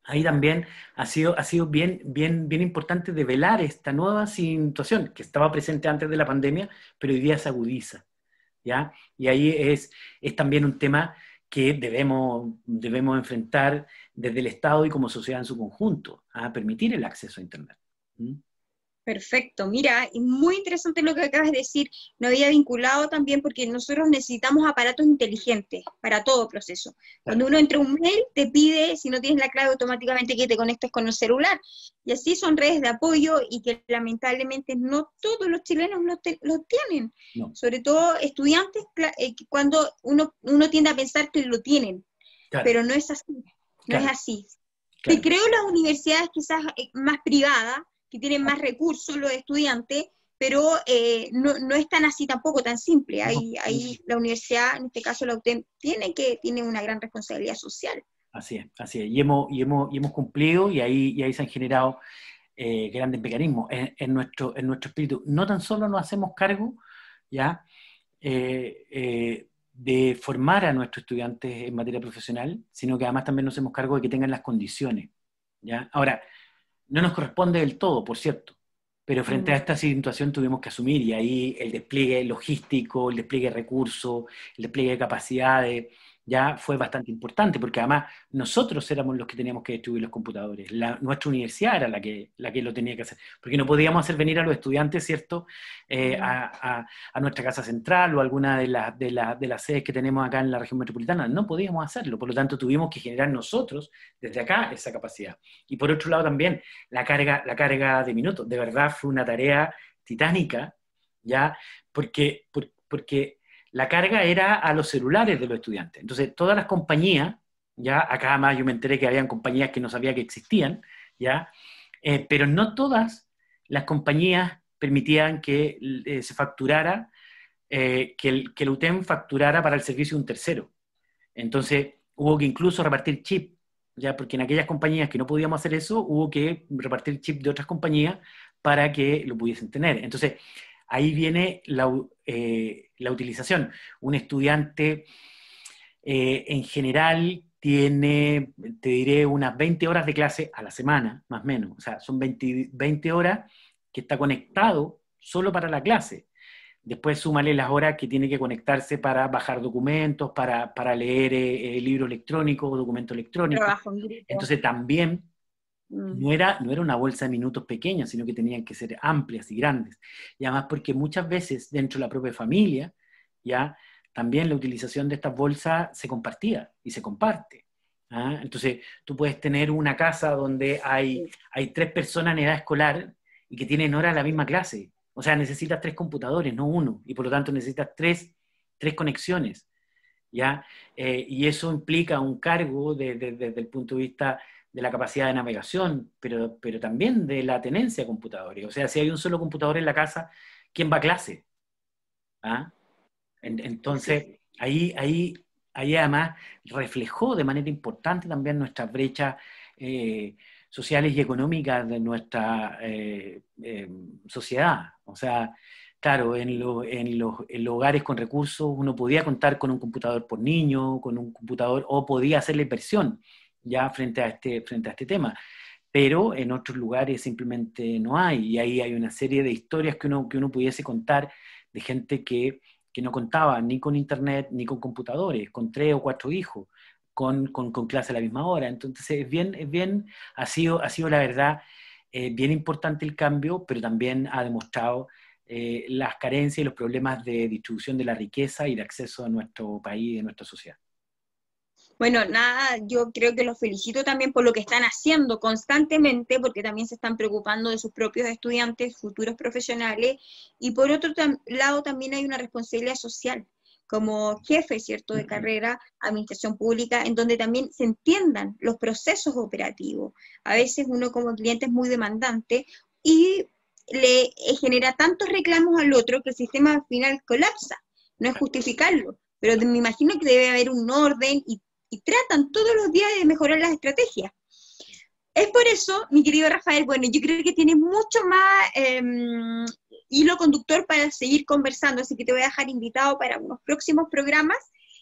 ahí también ha sido, ha sido bien, bien, bien importante develar esta nueva situación que estaba presente antes de la pandemia, pero hoy día se agudiza. ¿ya? Y ahí es, es también un tema que debemos, debemos enfrentar desde el Estado y como sociedad en su conjunto, a permitir el acceso a Internet. Perfecto, mira, muy interesante lo que acabas de decir. No había vinculado también porque nosotros necesitamos aparatos inteligentes para todo proceso. Cuando uno entra a un mail, te pide, si no tienes la clave, automáticamente que te conectes con el celular. Y así son redes de apoyo y que lamentablemente no todos los chilenos lo, tienen. Sobre todo estudiantes, eh, cuando uno, uno tiende a pensar que lo tienen, pero no es así. No es así. Y creo las universidades quizás eh, más privadas que tienen más recursos los estudiantes, pero eh, no, no, es tan así tampoco, tan simple. Ahí, ahí la universidad, en este caso la UTEM, tiene, que, tiene una gran responsabilidad social. Así es, así es. Y hemos, y hemos, y hemos cumplido y ahí, y ahí se han generado eh, grandes mecanismos en, nuestro, en nuestro espíritu. No tan solo nos hacemos cargo, ¿ya? Eh, de formar a nuestros estudiantes en materia profesional, sino que además también nos hacemos cargo de que tengan las condiciones. ¿ya? Ahora, no nos corresponde del todo, por cierto, pero frente a mm. esta situación tuvimos que asumir y ahí el despliegue logístico, el despliegue de recursos, el despliegue de capacidades, ya fue bastante importante, porque además nosotros éramos los que teníamos que distribuir los computadores, nuestra universidad era la que, la que lo tenía que hacer, porque no podíamos hacer venir a los estudiantes, ¿cierto?, eh, a, nuestra casa central o alguna de, de, de, las sedes que tenemos acá en la región metropolitana, no podíamos hacerlo, por lo tanto tuvimos que generar nosotros desde acá esa capacidad. Y por otro lado también, la carga, la carga de minutos, de verdad fue una tarea titánica, ¿ya? Porque, porque la carga era a los celulares de los estudiantes. Entonces, todas las compañías, ya acá más yo me enteré que habían compañías que no sabía que existían, ya, eh, pero no todas las compañías permitían que eh, se facturara, eh, que, el, que UTEM facturara para el servicio de un tercero. Entonces, hubo que incluso repartir chip, ya, porque en aquellas compañías que no podíamos hacer eso, hubo que repartir chip de otras compañías para que lo pudiesen tener. Entonces, ahí viene la, eh, utilización. Un estudiante eh, en general tiene, te diré, unas 20 horas de clase a la semana, más o menos. O sea, son 20, horas que está conectado solo para la clase. Después súmale las horas que tiene que conectarse para bajar documentos, para, leer eh, libro electrónico o documento electrónico. Entonces también. No era, no era una bolsa de minutos pequeña, sino que tenían que ser amplias y grandes. Y además porque muchas veces dentro de la propia familia, ya, también la utilización de estas bolsas se compartía y se comparte. ¿ah? Entonces, tú puedes tener una casa donde hay, hay tres personas en edad escolar y que tienen hora la misma clase. O sea, necesitas tres computadores, no uno, y por lo tanto necesitas tres, tres conexiones. ¿ya? Eh, y eso implica un cargo desde el punto de vista de la capacidad de navegación, pero, pero también de la tenencia de computadores. O sea, si hay un solo computador en la casa, ¿quién va a clase? ¿Ah? entonces, ahí, ahí, ahí además reflejó de manera importante también nuestras brechas eh, sociales y económicas de nuestra eh, eh, sociedad. O sea, claro, en, en, los, en, hogares con recursos uno podía contar con un computador por niño, con un computador, o podía hacer la inversión ya frente a este, frente a este tema. Pero en otros lugares simplemente no hay, y ahí hay una serie de historias que uno, que uno pudiese contar de gente que, que no contaba ni con internet ni con computadores, con tres o cuatro hijos, con, con, con clase a la misma hora. Entonces, es bien, es bien ha, sido, ha sido la verdad eh, bien importante el cambio, pero también ha demostrado eh, las carencias y los problemas de distribución de la riqueza y de acceso a nuestro país y a nuestra sociedad. Bueno, nada, yo creo que los felicito también por lo que están haciendo constantemente, porque también se están preocupando de sus propios estudiantes, futuros profesionales, y por otro lado también hay una responsabilidad social como jefe, ¿cierto?, de carrera, administración pública, en donde también se entiendan los procesos operativos. A veces uno como cliente es muy demandante y le eh, genera tantos reclamos al otro que el sistema al final colapsa. No es justificarlo, pero me imagino que debe haber un orden y y tratan todos los días de mejorar las estrategias. Es por eso, mi querido Rafael, bueno, yo creo que tienes mucho más em, hilo conductor para seguir conversando, así que te voy a dejar invitado para unos próximos programas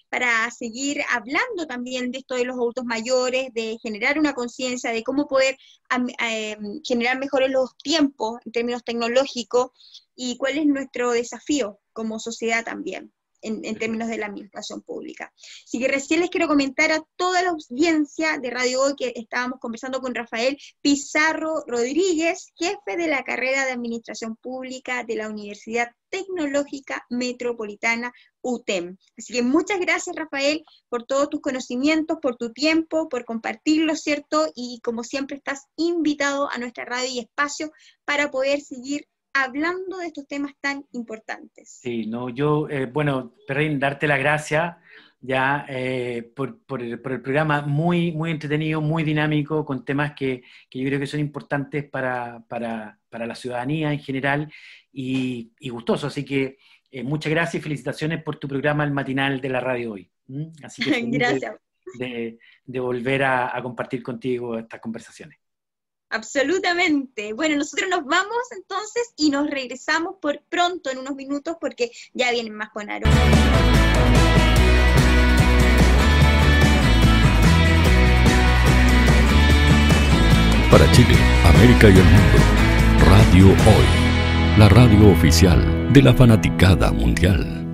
para seguir hablando también de esto de los adultos mayores, de generar una conciencia de cómo poder em, generar mejores los tiempos en términos tecnológicos y cuál es nuestro desafío como sociedad también en, términos de la administración pública. Así que recién les quiero comentar a toda la audiencia de Radio Hoy que estábamos conversando con Rafael Pizarro Rodríguez, jefe de la carrera de Administración Pública de la Universidad Tecnológica Metropolitana UTEM. Así que muchas gracias, Rafael, por todos tus conocimientos, por tu tiempo, por compartirlo, ¿cierto? Y como siempre estás invitado a nuestra radio y espacio para poder seguir hablando de estos temas tan importantes. Sí, no, yo, eh, bueno, Perrin, darte la gracia ya eh, por, por, el, programa muy, muy entretenido, muy dinámico, con temas que, que yo creo que son importantes para, para, para la ciudadanía en general y, y gustoso. Así que eh, muchas gracias y felicitaciones por tu programa El Matinal de la Radio hoy. Así que gracias. De, de, volver a, a compartir contigo estas conversaciones. Absolutamente. Bueno, nosotros nos vamos entonces y nos regresamos por pronto en unos minutos porque ya vienen más con Aaron. Para Chile, América y el mundo, Radio Hoy, la radio oficial de la fanaticada mundial.